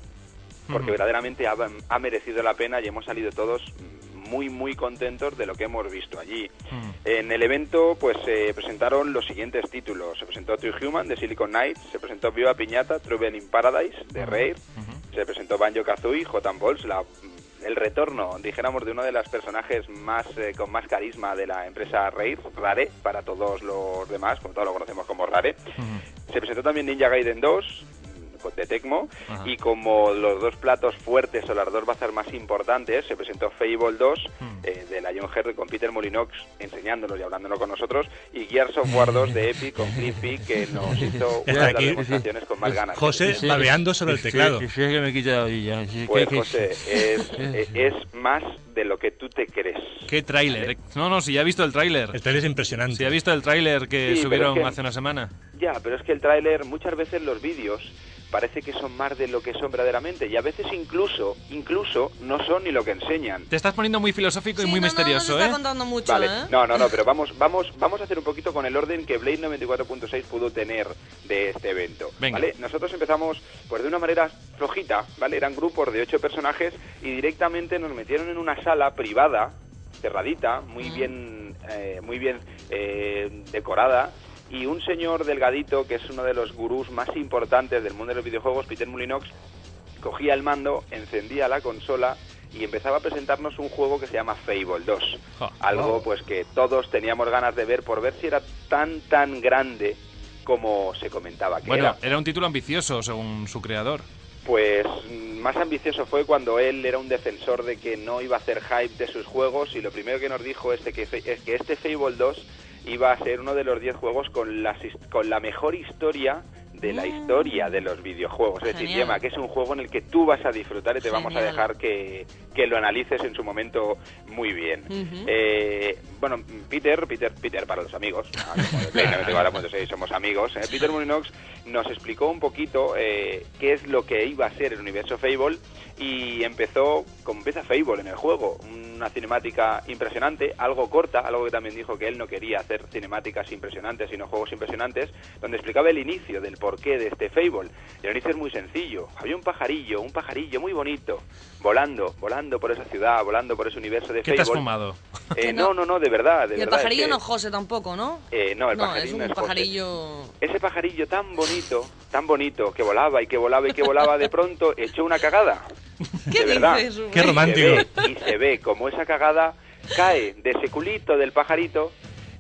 Porque verdaderamente ha, ha merecido la pena y hemos salido todos muy, muy contentos de lo que hemos visto allí. En el evento pues se presentaron los siguientes títulos. Se presentó True Human de Silicon Knights, se presentó Viva Piñata, Trouble in Paradise de Rare, se presentó Banjo Kazooie, J Balls, la, el retorno, dijéramos, de uno de los personajes más eh, con más carisma de la empresa Rare, Rare, para todos los demás, como todos lo conocemos como Rare. Se Se presentó también Ninja Gaiden 2 mm, de Tecmo Ajá. y como los dos platos fuertes o las dos bazas más importantes se presentó Fable 2 Hmm. eh, de la Lionheart con Peter Molinox enseñándonos y hablándolo con nosotros y Gears of War 2 de Epic con Cliffy que nos hizo una de las aquí. demostraciones con más ganas. José Sí, babeando sobre el teclado. Sí, sí, que me Pues José, es, eh, es más de lo que tú te crees. Qué tráiler. No, no, si ya he visto el tráiler. El trailer es impresionante. Si ha visto el tráiler que Sí, subieron es que- hace una semana. Ya, pero es que el tráiler, muchas veces los vídeos parece que son más de lo que son verdaderamente y a veces incluso, incluso no son ni lo que enseñan. Te estás poniendo muy filosófico y muy no, no, misterioso, no, está ¿eh? contando mucho, Vale, ¿eh? no, no, no, pero vamos, vamos, vamos a hacer un poquito con el orden que Blade 94.6 pudo tener de este evento. Venga. ¿vale? Nosotros empezamos pues de una manera flojita, ¿vale? Eran grupos de ocho personajes y directamente nos metieron en una sala privada, cerradita, muy bien, eh, muy bien eh, decorada. Y un señor delgadito, que es uno de los gurús más importantes del mundo de los videojuegos, Peter Mulinox, cogía el mando, encendía la consola y empezaba a presentarnos un juego que se llama Fable 2. Ja, Algo pues que todos teníamos ganas de ver por ver si era tan tan grande como se comentaba que Bueno, era. era un título ambicioso, según su creador. Pues mm, más ambicioso fue cuando él era un defensor de que no iba a hacer hype de sus juegos y lo primero que nos dijo este que es que este Fable 2 iba a ser uno de los 10 juegos con, las his- con la mejor historia de la historia de los videojuegos. Es decir, Mm. Gemma, que es un juego en el que tú vas a disfrutar y te vamos a dejar que, que lo analices en su momento muy bien. Eh, bueno, Peter, Peter, Peter para los amigos, ah, Play 94.6 somos amigos, eh, Peter Molinox nos explicó un poquito eh, qué es lo que iba a ser el universo Fable y empezó como empieza Fable en el juego, una cinemática impresionante, algo corta, algo que también dijo que él no quería hacer cinemáticas impresionantes, sino juegos impresionantes, donde explicaba el inicio del porqué de este Fable. Y el inicio es muy sencillo, había un pajarillo, un pajarillo muy bonito, volando, volando por esa ciudad, volando por ese universo de ¿Qué te has fumado? Eh, no, no. no, no, de verdad, de Y el verdad. es pajarillo que- no José tampoco, ¿no? Eh, no, el no, pajarillo es no un es José. pajarillo... Ese pajarillo tan bonito, tan bonito, que volaba y que volaba y que volaba, de pronto echó una cagada. ¿Qué de verdad. dices, Rubén? Qué romántico. Y se, ve, y se ve como esa cagada cae de ese culito del pajarito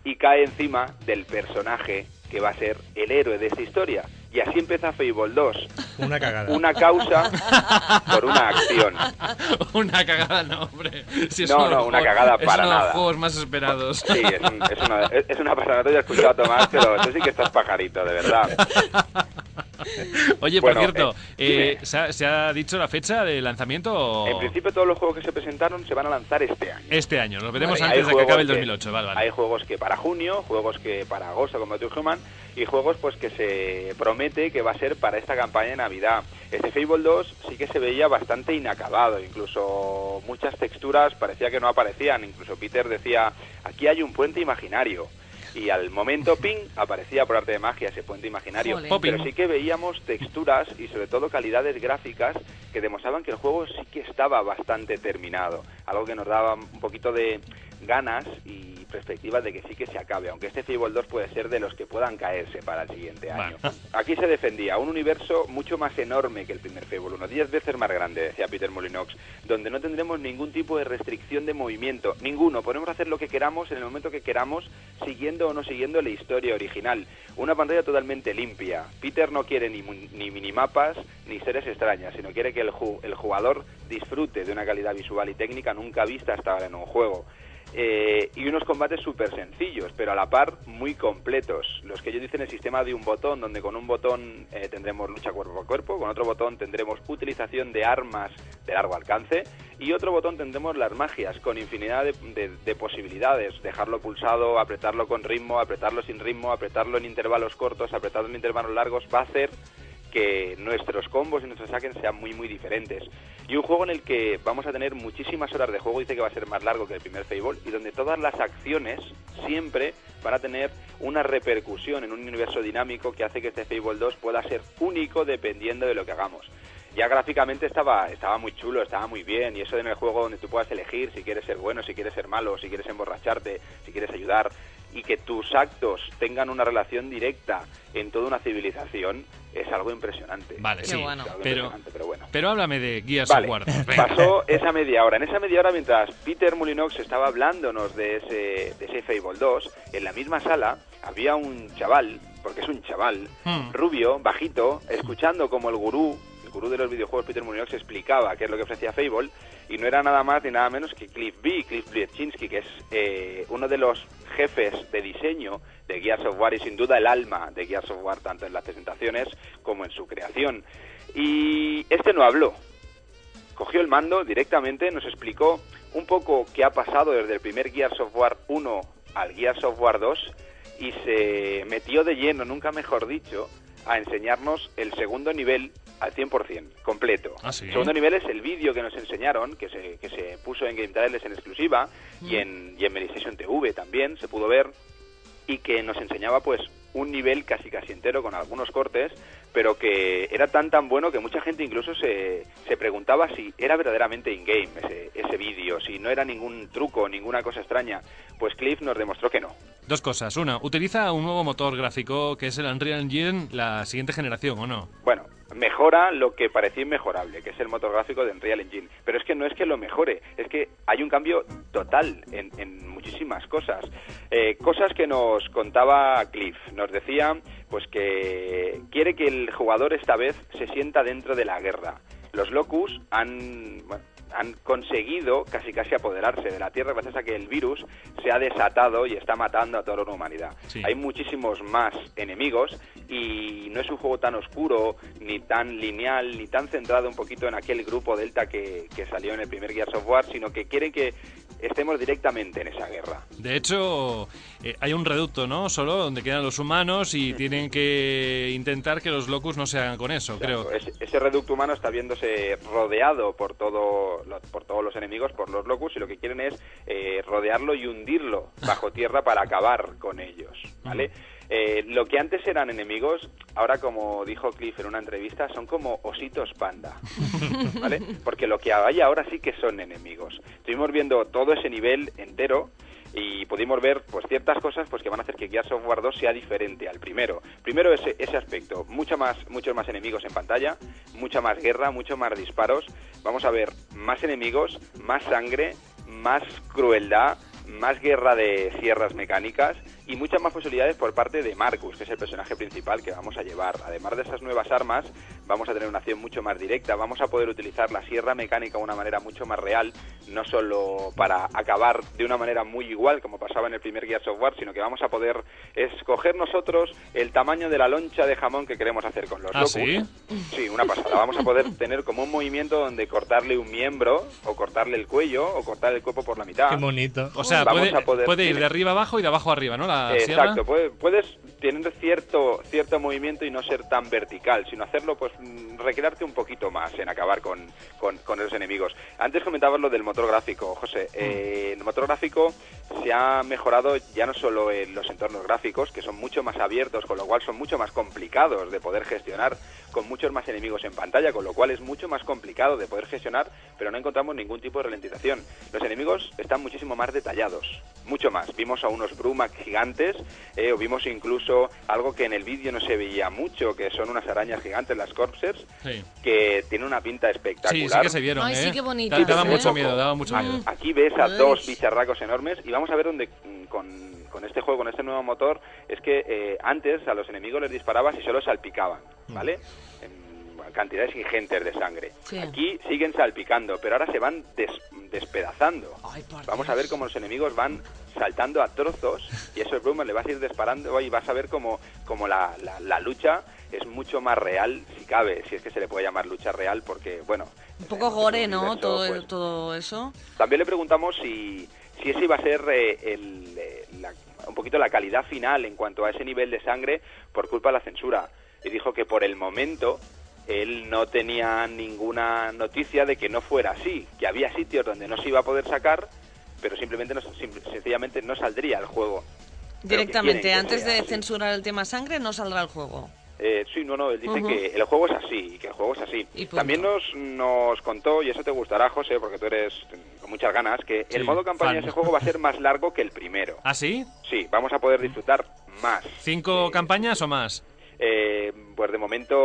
y cae encima del personaje que va a ser el héroe de esta historia. Y así empieza Fable 2. Una cagada. Una causa por una acción. una cagada, no, hombre. Si es No, no, una cagada es para uno de los nada. juegos más esperados. Sí, es, un- es una, es, es una pasada. No te había escuchado, Tomás, pero tú sí que estás pajarito, de verdad. Oye, Bueno, por cierto, eh, eh. ¿se, ha, se ha dicho la fecha de lanzamiento? o- En principio todos los juegos que se presentaron se van a lanzar este año. Este año, nos veremos Vale, antes hay de que juegos acabe el 2008. Vale, vale. Hay juegos que para junio, juegos que para agosto como True Human y juegos pues que se promete que va a ser para esta campaña de Navidad. Este Fable 2 sí que se veía bastante inacabado, incluso muchas texturas parecía que no aparecían, incluso Peter decía, aquí hay un puente imaginario. Y al momento, ping, aparecía por arte de magia ese puente imaginario. Jolín. Pero sí que veíamos texturas y sobre todo calidades gráficas que demostraban que el juego sí que estaba bastante terminado. Algo que nos daba un poquito de ganas y perspectivas de que sí que se acabe, aunque este Fable 2 puede ser de los que puedan caerse para el siguiente año. Aquí se defendía un universo mucho más enorme que el primer Fable 1, 10 veces más grande, decía Peter Molinox, donde no tendremos ningún tipo de restricción de movimiento, ninguno, podemos hacer lo que queramos en el momento que queramos, siguiendo o no siguiendo la historia original. Una pantalla totalmente limpia. Peter no quiere ni, ni minimapas ni historias extrañas, sino quiere que el, ju- el jugador disfrute de una calidad visual y técnica nunca vista hasta ahora en un juego. Eh, y unos combates súper sencillos, pero a la par muy completos. Los que ellos dicen el sistema de un botón, donde con un botón eh, tendremos lucha cuerpo a cuerpo, con otro botón tendremos utilización de armas de largo alcance y otro botón tendremos las magias, con infinidad de, de- de posibilidades. Dejarlo pulsado, apretarlo con ritmo, apretarlo sin ritmo, apretarlo en intervalos cortos, apretarlo en intervalos largos, va a hacer que nuestros combos y nuestros saques sean muy muy diferentes. Y un juego en el que vamos a tener muchísimas horas de juego, dice que va a ser más largo que el primer Fable, y donde todas las acciones siempre van a tener una repercusión en un universo dinámico que hace que este Fable 2 pueda ser único dependiendo de lo que hagamos. Ya gráficamente estaba, estaba muy chulo, estaba muy bien, y eso en el juego donde tú puedas elegir si quieres ser bueno, si quieres ser malo, si quieres emborracharte, si quieres ayudar, y que tus actos tengan una relación directa en toda una civilización, es algo impresionante. Vale, sí. bueno. Pero, pero bueno. pero háblame de Gears Vale, pasó esa media hora. En esa media hora, mientras Peter Molinox estaba hablándonos de ese, de ese Fable 2, en la misma sala había un chaval, porque es un chaval, Hmm. rubio, bajito, escuchando como el gurú, el gurú de los videojuegos Peter Molyneux explicaba qué es lo que ofrecía Fable y no era nada más ni nada menos que Cliff B, Cliff Bleszinski, que es eh, uno de los jefes de diseño de Gears of War y sin duda el alma de Gears of War tanto en las presentaciones como en su creación. Y este no habló, cogió el mando directamente, nos explicó un poco qué ha pasado desde el primer Gears of War 1 al Gears of War 2 y se metió de lleno, nunca mejor dicho, a enseñarnos el segundo nivel al 100%, completo. Ah, sí. Segundo nivel es el vídeo que nos enseñaron, que se, que se puso en Game Trailers en exclusiva y en, y en PlayStation TV también se pudo ver y que nos enseñaba pues un nivel casi casi entero con algunos cortes, pero que era tan tan bueno que mucha gente incluso se, se preguntaba si era verdaderamente in-game ese, ese vídeo, si no era ningún truco, ninguna cosa extraña. Pues Cliff nos demostró que no. Dos cosas. Una, utiliza un nuevo motor gráfico que es el Unreal Engine, la siguiente generación, ¿o no? Bueno, mejora lo que parecía inmejorable, que es el motor gráfico de Unreal Engine. Pero es que no es que lo mejore, es que hay un cambio total en, en muchísimas cosas. Eh, cosas que nos contaba Cliff. Nos decía pues que quiere que el jugador esta vez se sienta dentro de la guerra. Los Locus han, bueno, han conseguido casi casi apoderarse de la Tierra gracias a que el virus se ha desatado y está matando a toda la humanidad. Sí. Hay muchísimos más enemigos y no es un juego tan oscuro, ni tan lineal, ni tan centrado un poquito en aquel grupo Delta que, que salió en el primer Gears of War, sino que quieren que estemos directamente en esa guerra. De hecho, eh, hay un reducto, ¿no? Solo donde quedan los humanos y tienen que intentar que los locus no se hagan con eso, creo. Ese, ese reducto humano está viéndose rodeado por todo por todos los enemigos, por los locus, y lo que quieren es eh, rodearlo y hundirlo bajo tierra para acabar con ellos, ¿vale? Eh, lo que antes eran enemigos, ahora como dijo Cliff en una entrevista, son como ositos panda, ¿vale? Porque lo que hay ahora sí que son enemigos. Estuvimos viendo todo ese nivel entero y pudimos ver pues ciertas cosas pues que van a hacer que Gears of War 2 sea diferente al primero. Primero ese, ese aspecto, mucho más, muchos más enemigos en pantalla, mucha más guerra, mucho más disparos. Vamos a ver más enemigos, más sangre, más crueldad, más guerra de sierras mecánicas y muchas más posibilidades por parte de Marcus, que es el personaje principal que vamos a llevar. Además de esas nuevas armas, vamos a tener una acción mucho más directa, vamos a poder utilizar la sierra mecánica de una manera mucho más real, no solo para acabar de una manera muy igual como pasaba en el primer Gears of War, sino que vamos a poder escoger nosotros el tamaño de la loncha de jamón que queremos hacer con los ¿Ah, locus. sí? Sí, una pasada. Vamos a poder tener como un movimiento donde cortarle un miembro, o cortarle el cuello, o cortar el cuerpo por la mitad. Qué bonito. O sea, Vamos puede, a poder- puede ir de arriba abajo y de abajo arriba, ¿no? La sierra. Exacto, puede- puedes tener cierto cierto movimiento y no ser tan vertical, sino hacerlo, pues, mm, recrearte un poquito más en acabar con, con, con esos enemigos. Antes comentabas lo del motor gráfico, José. Eh, el motor gráfico se ha mejorado ya no solo en los entornos gráficos, que son mucho más abiertos, con lo cual son mucho más complicados de poder gestionar, con muchos más enemigos en pantalla, con lo cual es mucho más complicado de poder gestionar, pero no encontramos ningún tipo de ralentización. Los enemigos están muchísimo más detallados, mucho más. Vimos a unos Brumac gigantes, eh, o vimos incluso algo que en el vídeo no se veía mucho, que son unas arañas gigantes, las Corpsers, Sí. que tiene una pinta espectacular. Sí, sí que se vieron, Ay, ¿eh? sí, qué bonito. Da- Daba mucho miedo, daba mucho miedo. Aquí ves a dos bicharracos enormes y vamos a ver dónde mm, con, con este juego, con este nuevo motor, es que eh, antes a los enemigos les disparabas y solo salpicaban, ¿vale? En cantidades ingentes de sangre. Sí. Aquí siguen salpicando, pero ahora se van des- despedazando. Ay, Vamos a ver cómo los enemigos van saltando a trozos y esos Brumas le vas a ir disparando y vas a ver como, como la, la- la lucha es mucho más real, si cabe, si es que se le puede llamar lucha real, porque, bueno... Un poco gore, ¿no? universo, Todo, pues, todo eso. también le preguntamos si, si ese iba a ser eh, el, eh, la- un poquito la calidad final en cuanto a ese nivel de sangre por culpa de la censura. Y dijo que por el momento él no tenía ninguna noticia de que no fuera así, que había sitios donde no se iba a poder sacar, pero simplemente no, sencillamente no saldría el juego. Que Directamente, que antes sea de así. censurar el tema sangre, no saldrá el juego. Eh, sí, no, no, él dice que el juego es así, y que el juego es así. Y. También nos, nos contó, y eso te gustará, José, porque tú eres con muchas ganas, que Sí, el modo campaña de ese juego va a ser más largo que el primero. ¿Ah, sí? Sí, vamos a poder disfrutar más. ¿Cinco Eh, campañas o más? Eh, pues de momento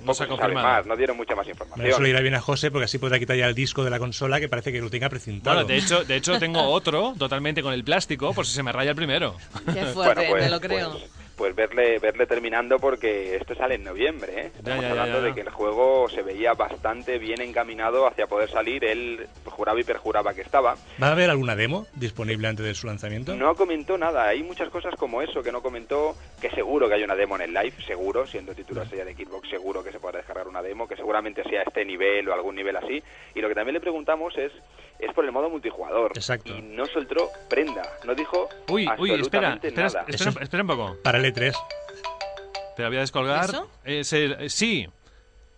poco se se sabe más, no dieron mucha más Eso le información. irá bien a José porque así podrá quitar ya el disco de la consola que parece que lo tenga precintado. Bueno, de hecho, de hecho tengo otro totalmente con el plástico por si se me raya el primero. Qué fuerte, Bueno, pues- me lo creo. pues- pues verle verle terminando porque esto sale en noviembre, ¿eh? Estamos ya, ya, hablando ya. de que el juego se veía bastante bien encaminado hacia poder salir, él juraba y perjuraba que estaba. ¿Va a haber alguna demo disponible antes de su lanzamiento? No comentó nada, hay muchas cosas como eso que no comentó, que seguro que hay una demo en el live, seguro, siendo título estrella de Xbox, seguro que se podrá descargar una demo, que seguramente sea este nivel o algún nivel así. Y lo que también le preguntamos es es por el modo multijugador. Exacto. Y no soltó prenda, no dijo Uy, uy, espera, absolutamente espera, nada. espera, un poco. Para el E E3. Te la voy a descolgar. ¿Eso? Es el- eh, sí,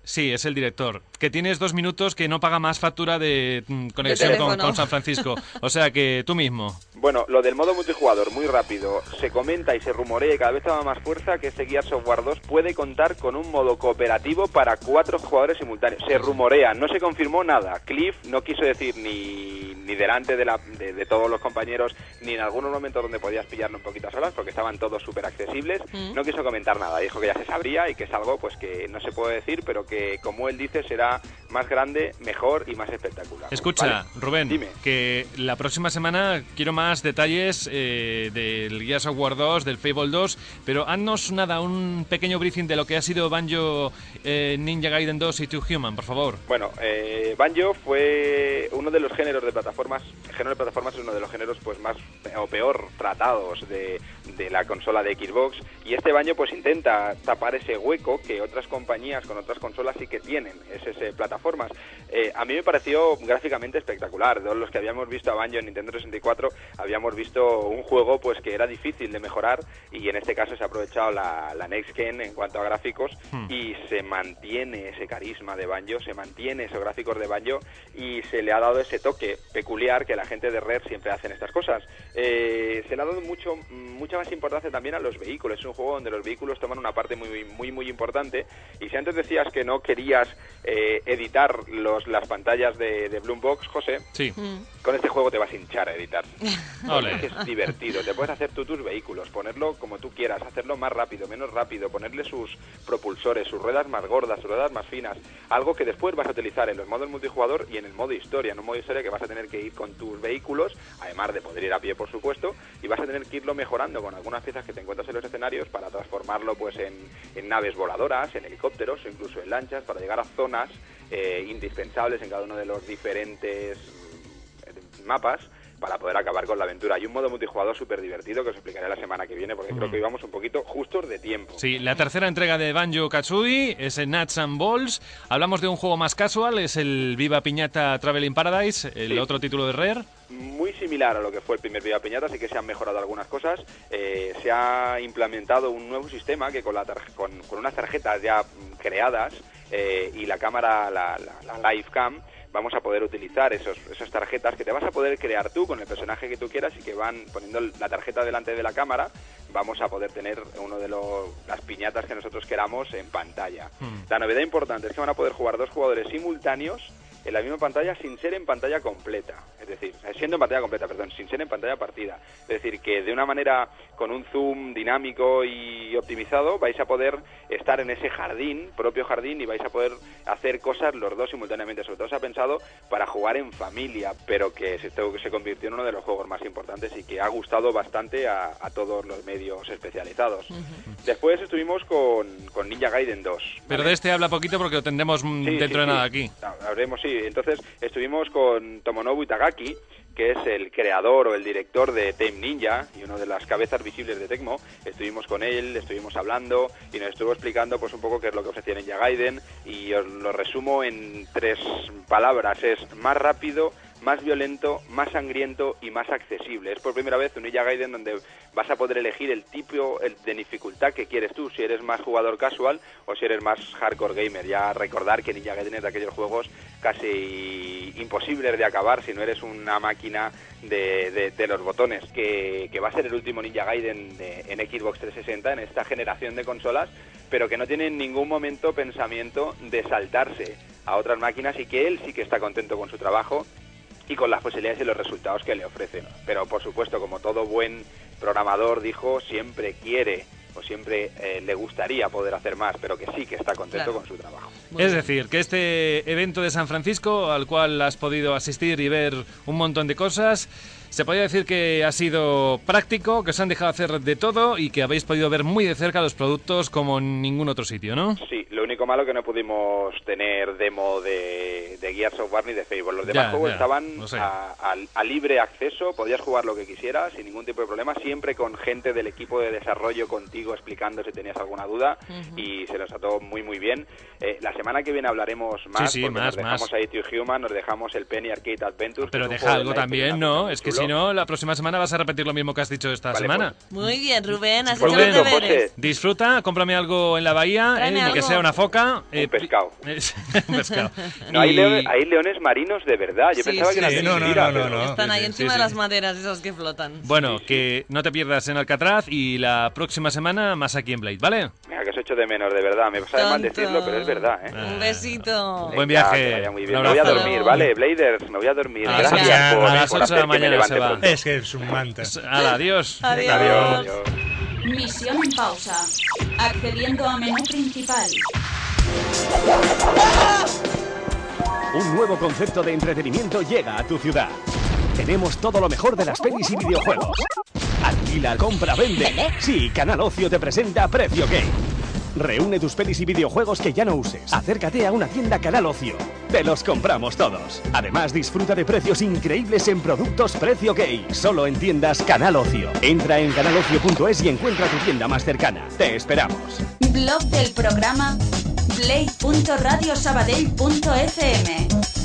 sí, es el director. Que tienes dos minutos que no paga más factura de mm, conexión con, San Francisco. O sea que tú mismo. Bueno, lo del modo multijugador, muy rápido. Se comenta y se rumorea y cada vez toma más fuerza que este Gears of War 2 puede contar con un modo cooperativo para cuatro jugadores simultáneos. Se rumorea, no se confirmó nada. Cliff no quiso decir ni, ni delante de, la, de, de todos los compañeros, ni en algunos momentos donde podías pillarlo un poquito a solas, porque estaban todos súper accesibles. Mm. No quiso comentar nada. Dijo que ya se sabría y que es algo pues que no se puede decir, pero que como él dice será más grande, mejor y más espectacular. Escucha, ¿Vale? Rubén, Dime. que la próxima semana quiero más detalles eh, del Gears of War 2, del Fable 2, pero haznos nada, un pequeño briefing de lo que ha sido Banjo, eh, Ninja Gaiden 2 y Two Human, por favor. Bueno, eh, Banjo fue uno de los géneros de plataformas. El género de plataformas es uno de los géneros pues más o peor tratados de, de la consola de Xbox. Y este Banjo pues intenta tapar ese hueco que otras compañías con otras consolas sí que tienen, es ese plataformas. Eh, a mí me pareció gráficamente espectacular. Todos los que habíamos visto a Banjo en Nintendo 64 habíamos visto un juego pues que era difícil de mejorar y en este caso se ha aprovechado la, la Next Gen en cuanto a gráficos Hmm. y se mantiene ese carisma de Banjo, se mantiene esos gráficos de Banjo y se le ha dado ese toque peculiar que la gente de Rare siempre hace en estas cosas. Eh, se le ha dado mucho, mucha más importancia también a los vehículos. Es un juego donde los vehículos toman una parte muy, muy, muy importante. Y si antes decías que no querías eh, editar los, las pantallas de, de Bloombox, José, Sí. Mm. con este juego te vas a hinchar a editar. Ole. Es divertido. Te puedes hacer tú tus vehículos, ponerlo como tú quieras, hacerlo más rápido, menos rápido, ponerle sus propulsores, sus ruedas más gordas, sus ruedas más finas. Algo que después vas a utilizar en los modos multijugador y en el modo historia. En un modo historia que vas a tener que ir con tus vehículos, además de poder ir a pie, por supuesto, y vas a tener que irlo mejorando con algunas piezas que te encuentras en los escenarios para transformarlo pues en, en naves voladoras, en helicópteros o incluso en lanchas para llegar a zonas eh, indispensables en cada uno de los diferentes mapas para poder acabar con la aventura. Hay un modo multijugador súper divertido que os explicaré la semana que viene porque creo Mm. que íbamos un poquito justos de tiempo. Sí, la tercera entrega de Banjo Katsui es Nuts and Balls. Hablamos de un juego más casual, es el Viva Piñata Traveling Paradise, el Sí. otro título de Rare. muy similar a lo que fue el primer Viva Piñata, así que se han mejorado algunas cosas. Eh, se ha implementado un nuevo sistema que con, la con, con unas tarjetas ya creadas eh, y la cámara, la, la, la Live Cam, vamos a poder utilizar esos, esas tarjetas que te vas a poder crear tú con el personaje que tú quieras y que van poniendo la tarjeta delante de la cámara. Vamos a poder tener uno de los, las piñatas que nosotros queramos en pantalla. Hmm. La novedad importante es que van a poder jugar dos jugadores simultáneos en la misma pantalla sin ser en pantalla completa. Es decir, siendo en pantalla completa, perdón, sin ser en pantalla partida. Es decir, que de una manera con un zoom dinámico y optimizado vais a poder estar en ese jardín, propio jardín, y vais a poder hacer cosas los dos simultáneamente. Sobre todo se ha pensado para jugar en familia, pero que se, se convirtió en uno de los juegos más importantes y que ha gustado bastante a, a todos los medios especializados. Después estuvimos con, con Ninja Gaiden 2. Pero ¿vale? de este habla poquito porque lo tendremos mm, Sí, dentro sí, de sí. nada aquí. Ah, Habremos, sí. Entonces estuvimos con Tomonobu Itagaki, que es el creador o el director de Team Ninja y una de las cabezas visibles de Tecmo. Estuvimos con él, estuvimos hablando y nos estuvo explicando pues un poco qué es lo que ofrecía Ninja Gaiden y os lo resumo en tres palabras. Es más rápido, más violento, más sangriento y más accesible. Es por primera vez un Ninja Gaiden donde vas a poder elegir el tipo de dificultad que quieres tú, si eres más jugador casual o si eres más hardcore gamer. Ya recordar que Ninja Gaiden es de aquellos juegos casi imposibles de acabar si no eres una máquina de, de- de los botones, que, que va a ser el último Ninja Gaiden de- en Xbox 360 en esta generación de consolas, pero que no tiene en ningún momento pensamiento de saltarse a otras máquinas y que él sí que está contento con su trabajo y con las posibilidades y los resultados que le ofrecen. Pero por supuesto, como todo buen programador dijo, siempre quiere o siempre eh, le gustaría poder hacer más, pero que sí que está contento Claro. con su trabajo. Muy es bien. decir, que este evento de San Francisco, al cual has podido asistir y ver un montón de cosas, Se podría decir que ha sido práctico, que os han dejado hacer de todo y que habéis podido ver muy de cerca los productos como en ningún otro sitio, ¿no? Sí, lo único malo que no pudimos tener demo de, de Gears of War ni de Fable. Los demás Ya, juegos ya, estaban sé. a, a- a libre acceso, podías jugar lo que quisieras sin ningún tipo de problema, siempre con gente del equipo de desarrollo contigo explicando si tenías alguna duda y se nos ató muy muy bien. Eh, la semana que viene hablaremos más, sí, porque más, nos dejamos más. ahí To Human, nos dejamos el Penny Arcade Adventures. Pero deja algo también, ¿no? Es que. Si no, la próxima semana vas a repetir lo mismo que has dicho esta Vale, semana. Muy bien, Rubén, has Pues hecho los deberes. Disfruta, cómprame algo en la bahía, eh, ni que sea una foca. eh, pescado. un pescado. No, hay, leones, hay leones marinos de verdad. Yo Sí, pensaba sí, que eran No, no, no, no. Están ahí Sí, encima sí, de las sí. maderas esas que flotan. Bueno, que no te pierdas en Alcatraz y la próxima semana más aquí en Blade, ¿vale? Mira, que os echo de menos, de verdad. Me sabe mal decirlo, pero es verdad, ¿eh? Un besito. Buen viaje. Me voy a dormir, ¿vale? Bladers, me voy a dormir. Gracias por, a las por ocho de la mañana se va. pronto. Es que es un manta. Hala, adiós. Adiós. Adiós. adiós. Misión en pausa. Accediendo a menú principal. Un nuevo concepto de entretenimiento llega a tu ciudad. Tenemos todo lo mejor de las pelis y videojuegos. Alquila, compra, vende. Sí, Canal Ocio te presenta Precio Game. Reúne tus pelis y videojuegos que ya no uses. Acércate a una tienda Canal Ocio. Te los compramos todos. Además, disfruta de precios increíbles en productos Precio Gay. Solo en tiendas Canal Ocio. Entra en canalocio.es y encuentra tu tienda más cercana. Te esperamos. Blog del programa blade.radiosabadell.fm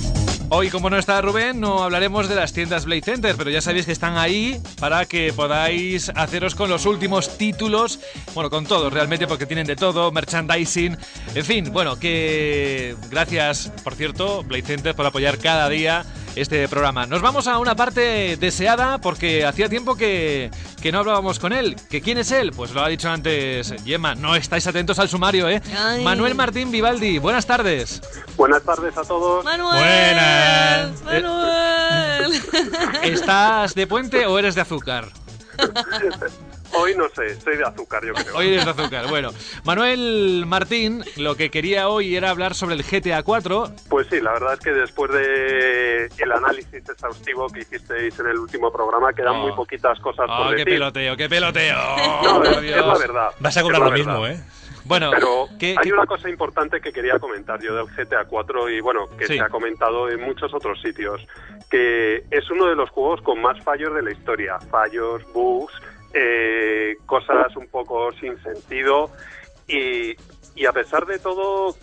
Hoy, como no está Rubén, no hablaremos de las tiendas Blade Center, pero ya sabéis que están ahí para que podáis haceros con los últimos títulos, bueno, con todos realmente, porque tienen de todo, merchandising, en fin, bueno, que gracias, por cierto, Blade Center por apoyar cada día este programa. Nos vamos a una parte deseada porque hacía tiempo que, que no hablábamos con él. ¿Que quién es él? Pues lo ha dicho antes Gemma. No estáis atentos al sumario, ¿eh? Ay. Manuel Martín Vivaldi, buenas tardes. Buenas tardes a todos. Manuel. Buenas. Manuel. ¿Estás de puente o eres de azúcar? Hoy no sé, soy de azúcar, yo creo. Hoy eres de azúcar. Bueno, Manuel Martín, lo que quería hoy era hablar sobre el GTA 4. Pues sí, la verdad es que después de el análisis exhaustivo que hicisteis en el último programa, quedan Oh. muy poquitas cosas ¡Oh, por qué decir. peloteo, qué peloteo! No, por es, la verdad. Vas a cobrar lo mismo, verdad. ¿eh? Bueno, Pero ¿qué- hay qué- una cosa importante que quería comentar yo del GTA 4 y bueno, que Sí. se ha comentado en muchos otros sitios, que es uno de los juegos con más fallos de la historia. Fallos, bugs, eh, cosas un poco sin sentido y, y a pesar de todo,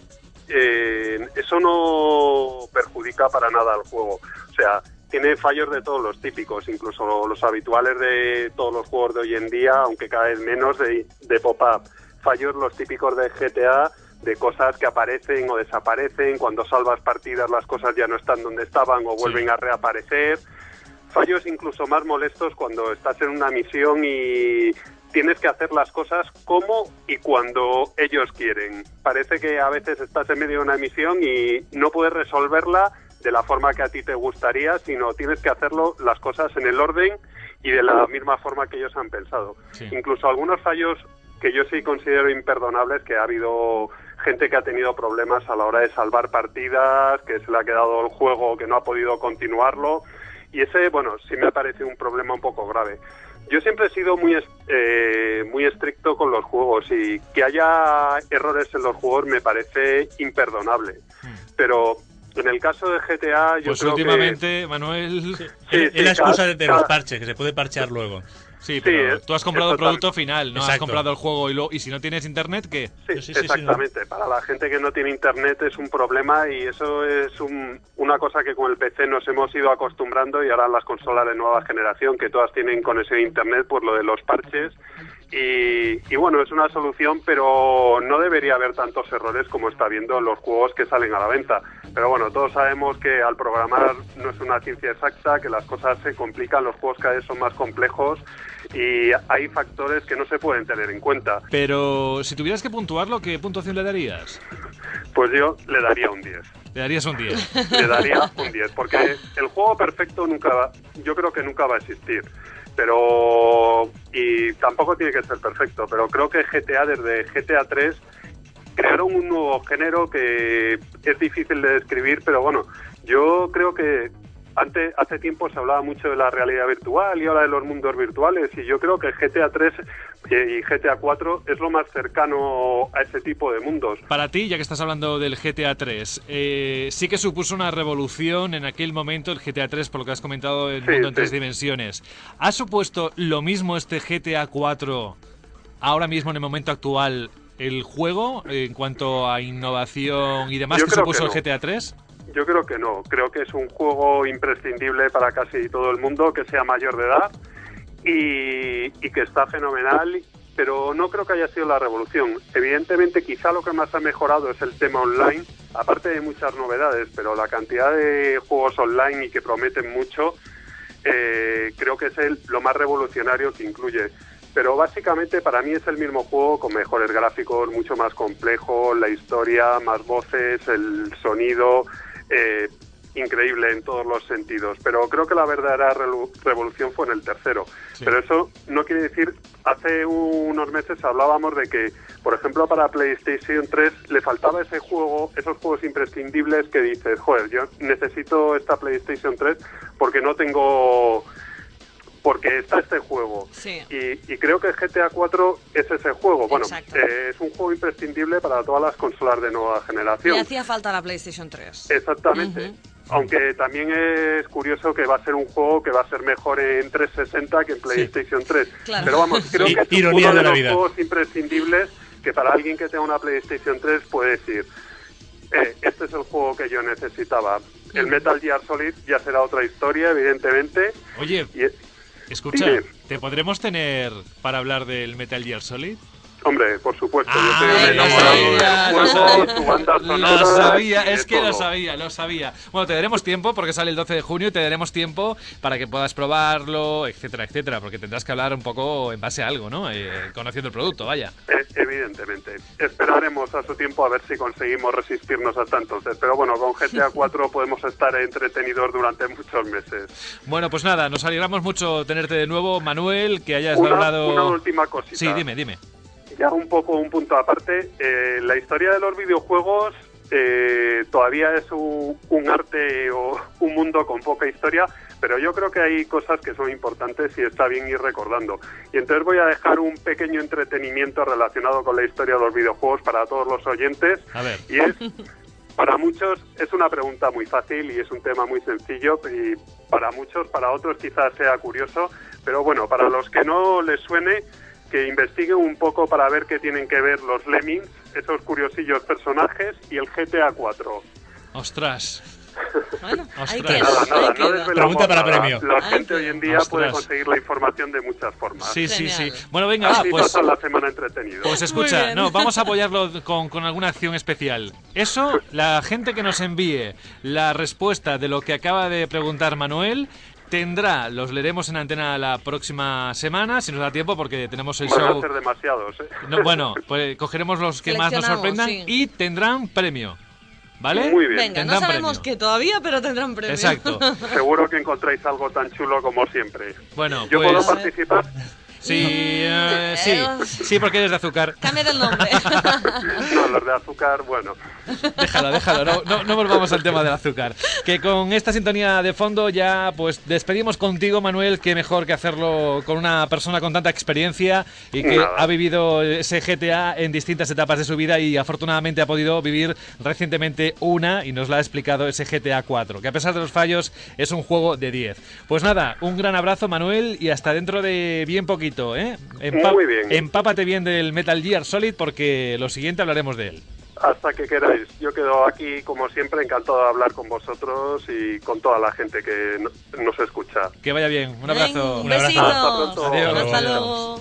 eh, eso no perjudica para nada al juego. O sea, tiene fallos de todos los típicos, incluso los habituales de todos los juegos de hoy en día, aunque cada vez menos de, de pop-up. Fallos los típicos de GTA, de cosas que aparecen o desaparecen, cuando salvas partidas las cosas ya no están donde estaban o vuelven a reaparecer. Fallos incluso más molestos cuando estás en una misión y tienes que hacer las cosas como y cuando ellos quieren. Parece que a veces estás en medio de una misión y no puedes resolverla de la forma que a ti te gustaría, sino tienes que hacerlo las cosas en el orden y de la misma forma que ellos han pensado. Sí. Incluso algunos fallos que yo sí considero imperdonables, que ha habido gente que ha tenido problemas a la hora de salvar partidas, que se le ha quedado el juego, que no ha podido continuarlo. Y ese, bueno, sí me parece un problema un poco grave. Yo siempre he sido muy, es- eh, muy estricto con los juegos y que haya errores en los juegos me parece imperdonable. Pero en el caso de GTA, yo pues creo que... últimamente, Manuel... Sí, es sí, la excusa cada- de, de cada- los parches, que se puede parchear luego. Sí, pero eh, tú has comprado el producto final, no has comprado el juego y, lo, y si no tienes internet, ¿qué? Sí, Sí, sí, sí, exactamente. Para la gente que no tiene internet es un problema y eso es un- una cosa que con el PC nos hemos ido acostumbrando y ahora las consolas de nueva generación que todas tienen conexión a internet por lo de los parches y, y bueno, es una solución pero no debería haber tantos errores como está viendo en los juegos que salen a la venta. Pero bueno, todos sabemos que al programar no es una ciencia exacta, que las cosas se complican, los juegos cada vez son más complejos y hay factores que no se pueden tener en cuenta. Pero si tuvieras que puntuarlo, ¿qué puntuación le darías? Pues yo le daría un 10. Le darías un 10. Le daría un 10, porque el juego perfecto nunca va, yo creo que nunca va a existir. Pero, y tampoco tiene que ser perfecto, pero creo que GTA desde GTA 3 crearon un nuevo género que es difícil de describir, pero bueno, yo creo que antes, hace tiempo se hablaba mucho de la realidad virtual y ahora de los mundos virtuales y yo creo que GTA 3 y GTA 4 es lo más cercano a ese tipo de mundos. Para ti, ya que estás hablando del GTA 3, eh, sí que supuso una revolución en aquel momento el GTA 3, por lo que has comentado, el Sí, mundo en sí. tres dimensiones. ¿Ha supuesto lo mismo este GTA 4 ahora mismo en el momento actual el juego en cuanto a innovación y demás Yo que supuso que el GTA 3? Yo creo que no, creo que es un juego imprescindible para casi todo el mundo que sea mayor de edad y, que está fenomenal, pero no creo que haya sido la revolución. Evidentemente quizá lo que más ha mejorado es el tema online, aparte de muchas novedades, pero la cantidad de juegos online y que prometen mucho, eh, creo que es el, lo más revolucionario que incluye. Pero básicamente para mí es el mismo juego con mejores gráficos, mucho más complejo, la historia, más voces, el sonido, eh, increíble en todos los sentidos. Pero creo que la verdadera revolución fue en el tercero. Pero eso no quiere decir, hace unos meses hablábamos de que, por ejemplo, para PlayStation 3 le faltaba ese juego, esos juegos imprescindibles que dices, joder, yo necesito esta PlayStation 3 porque no tengo porque está este juego. Sí. Y, y creo que GTA 4 es ese juego. Bueno, eh, es un juego imprescindible para todas las consolas de nueva Le generación. hacía falta la PlayStation 3. Exactamente. Aunque también es curioso que va a ser un juego que va a ser mejor en 360 que en PlayStation 3. Claro. Pero vamos, creo Sí, que es uno de de, los vida. juegos imprescindibles que para alguien que tenga una PlayStation 3 puede decir, eh, este es el juego que yo necesitaba. El Metal Gear Solid ya será otra historia, evidentemente. Oye, Y- escucha, Dime. ¿te podremos tener para hablar del Metal Gear Solid? Hombre, por supuesto, yo Ah, estoy lo enamorado del lo sabía. Lo es que lo todo. sabía, lo sabía. Bueno, te daremos tiempo porque sale el 12 de junio y te daremos tiempo para que puedas probarlo, etcétera, etcétera, porque tendrás que hablar un poco en base a algo, ¿no? Eh, conociendo el producto, vaya. Eh, Evidentemente. Esperaremos a su tiempo a ver si conseguimos resistirnos hasta entonces. Pero bueno, con GTA 4 podemos estar entretenidos durante muchos meses. Bueno, pues nada, nos alegramos mucho tenerte de nuevo, Manuel, que hayas Una, hablado... una última cosita. Sí, dime, dime. Ya un poco un punto aparte. eh, la historia de los videojuegos eh, todavía es un, un arte o un mundo con poca historia, pero yo creo que hay cosas que son importantes y está bien ir recordando. Y entonces voy a dejar un pequeño entretenimiento relacionado con la historia de los videojuegos para todos los oyentes. A ver. Y es, para muchos es una pregunta muy fácil y es un tema muy sencillo y para muchos, para otros quizás sea curioso, pero bueno, para los que no les suene, que investiguen un poco para ver qué tienen que ver los Lemmings, esos curiosillos personajes y el GTA 4. Ostras. Bueno, ahí Ostras. queda, Nada, nada, no queda. Pregunta para nada. premio. La Ahí gente hoy en día puede Ostras. conseguir la información de muchas formas. Sí, sí, sí. Genial. Bueno, venga, va, Así pues... pasan la semana entretenido. Pues escucha, no, vamos a apoyarlo con, con alguna acción especial. Eso, la gente que nos envíe la respuesta de lo que acaba de preguntar Manuel, tendrá, los leeremos en antena la próxima semana, si nos da tiempo, porque tenemos el Van a show. ser demasiados, ¿eh? No, bueno, pues cogeremos los que más nos sorprendan sí. y tendrán premio. ¿Vale? Muy bien. Venga, no Tendrán sabemos premio. qué todavía, pero tendrán premio. Exacto. Seguro que encontráis algo tan chulo como siempre. Bueno, ¿Yo pues. puedo participar? Sí, eh, sí, sí, porque eres de azúcar. Cambia del nombre. No, los de azúcar, bueno. Déjalo, déjalo, no, no, no volvamos al tema del azúcar. Que con esta sintonía de fondo ya pues despedimos contigo, Manuel, que mejor que hacerlo con una persona con tanta experiencia y que Nada. ha vivido ese GTA en distintas etapas de su vida y afortunadamente ha podido vivir recientemente una y nos la ha explicado ese GTA 4, que a pesar de los fallos es un juego de 10. Pues nada, un gran abrazo, Manuel, y hasta dentro de bien poquito, ¿eh? Muy bien. Empápate bien del Metal Gear Solid porque lo siguiente hablaremos de él. Hasta que queráis. Yo quedo aquí, como siempre, encantado de hablar con vosotros y con toda la gente que no- nos escucha. Que vaya bien. Un Venga, abrazo. Un Un abrazo. besito. Hasta pronto. Adiós. Hasta Adiós. luego.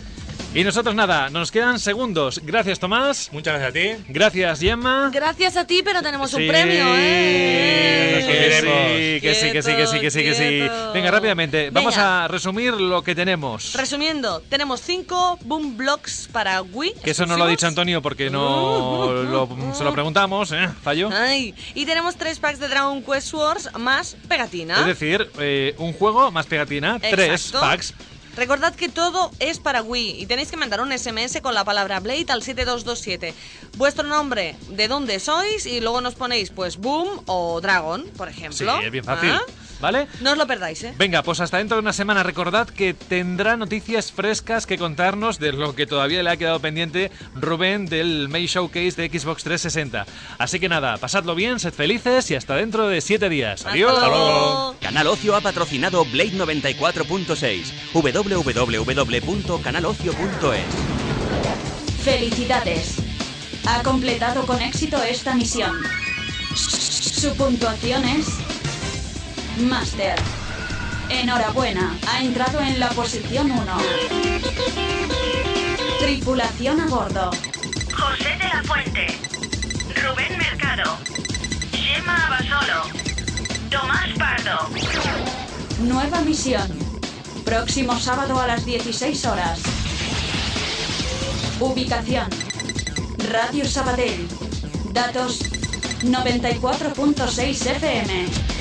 Y nosotros nada, nos quedan segundos. Gracias, Tomás. Muchas gracias a ti. Gracias, Gemma. Gracias a ti, pero tenemos un premio, ¿eh? Que sí, que sí, que sí, que sí, que sí, que sí. Venga, rápidamente, vamos a resumir lo que tenemos. Resumiendo, tenemos cinco boom blocks para Wii. Que eso no lo ha dicho. Antonio porque no lo- se lo preguntamos, ¿eh? Fallo. Ay, y tenemos tres packs de Dragon Quest Wars más pegatina. Es decir, eh, un juego más pegatina, tres packs. Recordad que todo es para Wii y tenéis que mandar un SMS con la palabra Blade al 7227. Vuestro nombre, de dónde sois y luego nos ponéis pues Boom o Dragon, por Sí, ejemplo. es bien fácil. ¿Ah? ¿Vale? No os lo perdáis, ¿eh? Venga, pues hasta dentro de una semana recordad que tendrá noticias frescas que contarnos de lo que todavía le ha quedado pendiente Rubén del May Showcase de Xbox 360. Así que nada, pasadlo bien, sed felices y hasta dentro de 7 días. Adiós. Hasta luego. Canal Ocio ha patrocinado Blade 94.6, www.canalocio.es. Felicidades. Ha completado con éxito esta misión. Su puntuación es Master. Enhorabuena, ha entrado en la posición 1. Tripulación a bordo. José de la Fuente, Rubén Mercado, Gemma Abasolo, Tomás Pardo. Nueva misión. Próximo sábado a las 16 horas. Ubicación. Radio Sabadell. Datos 94.6 FM.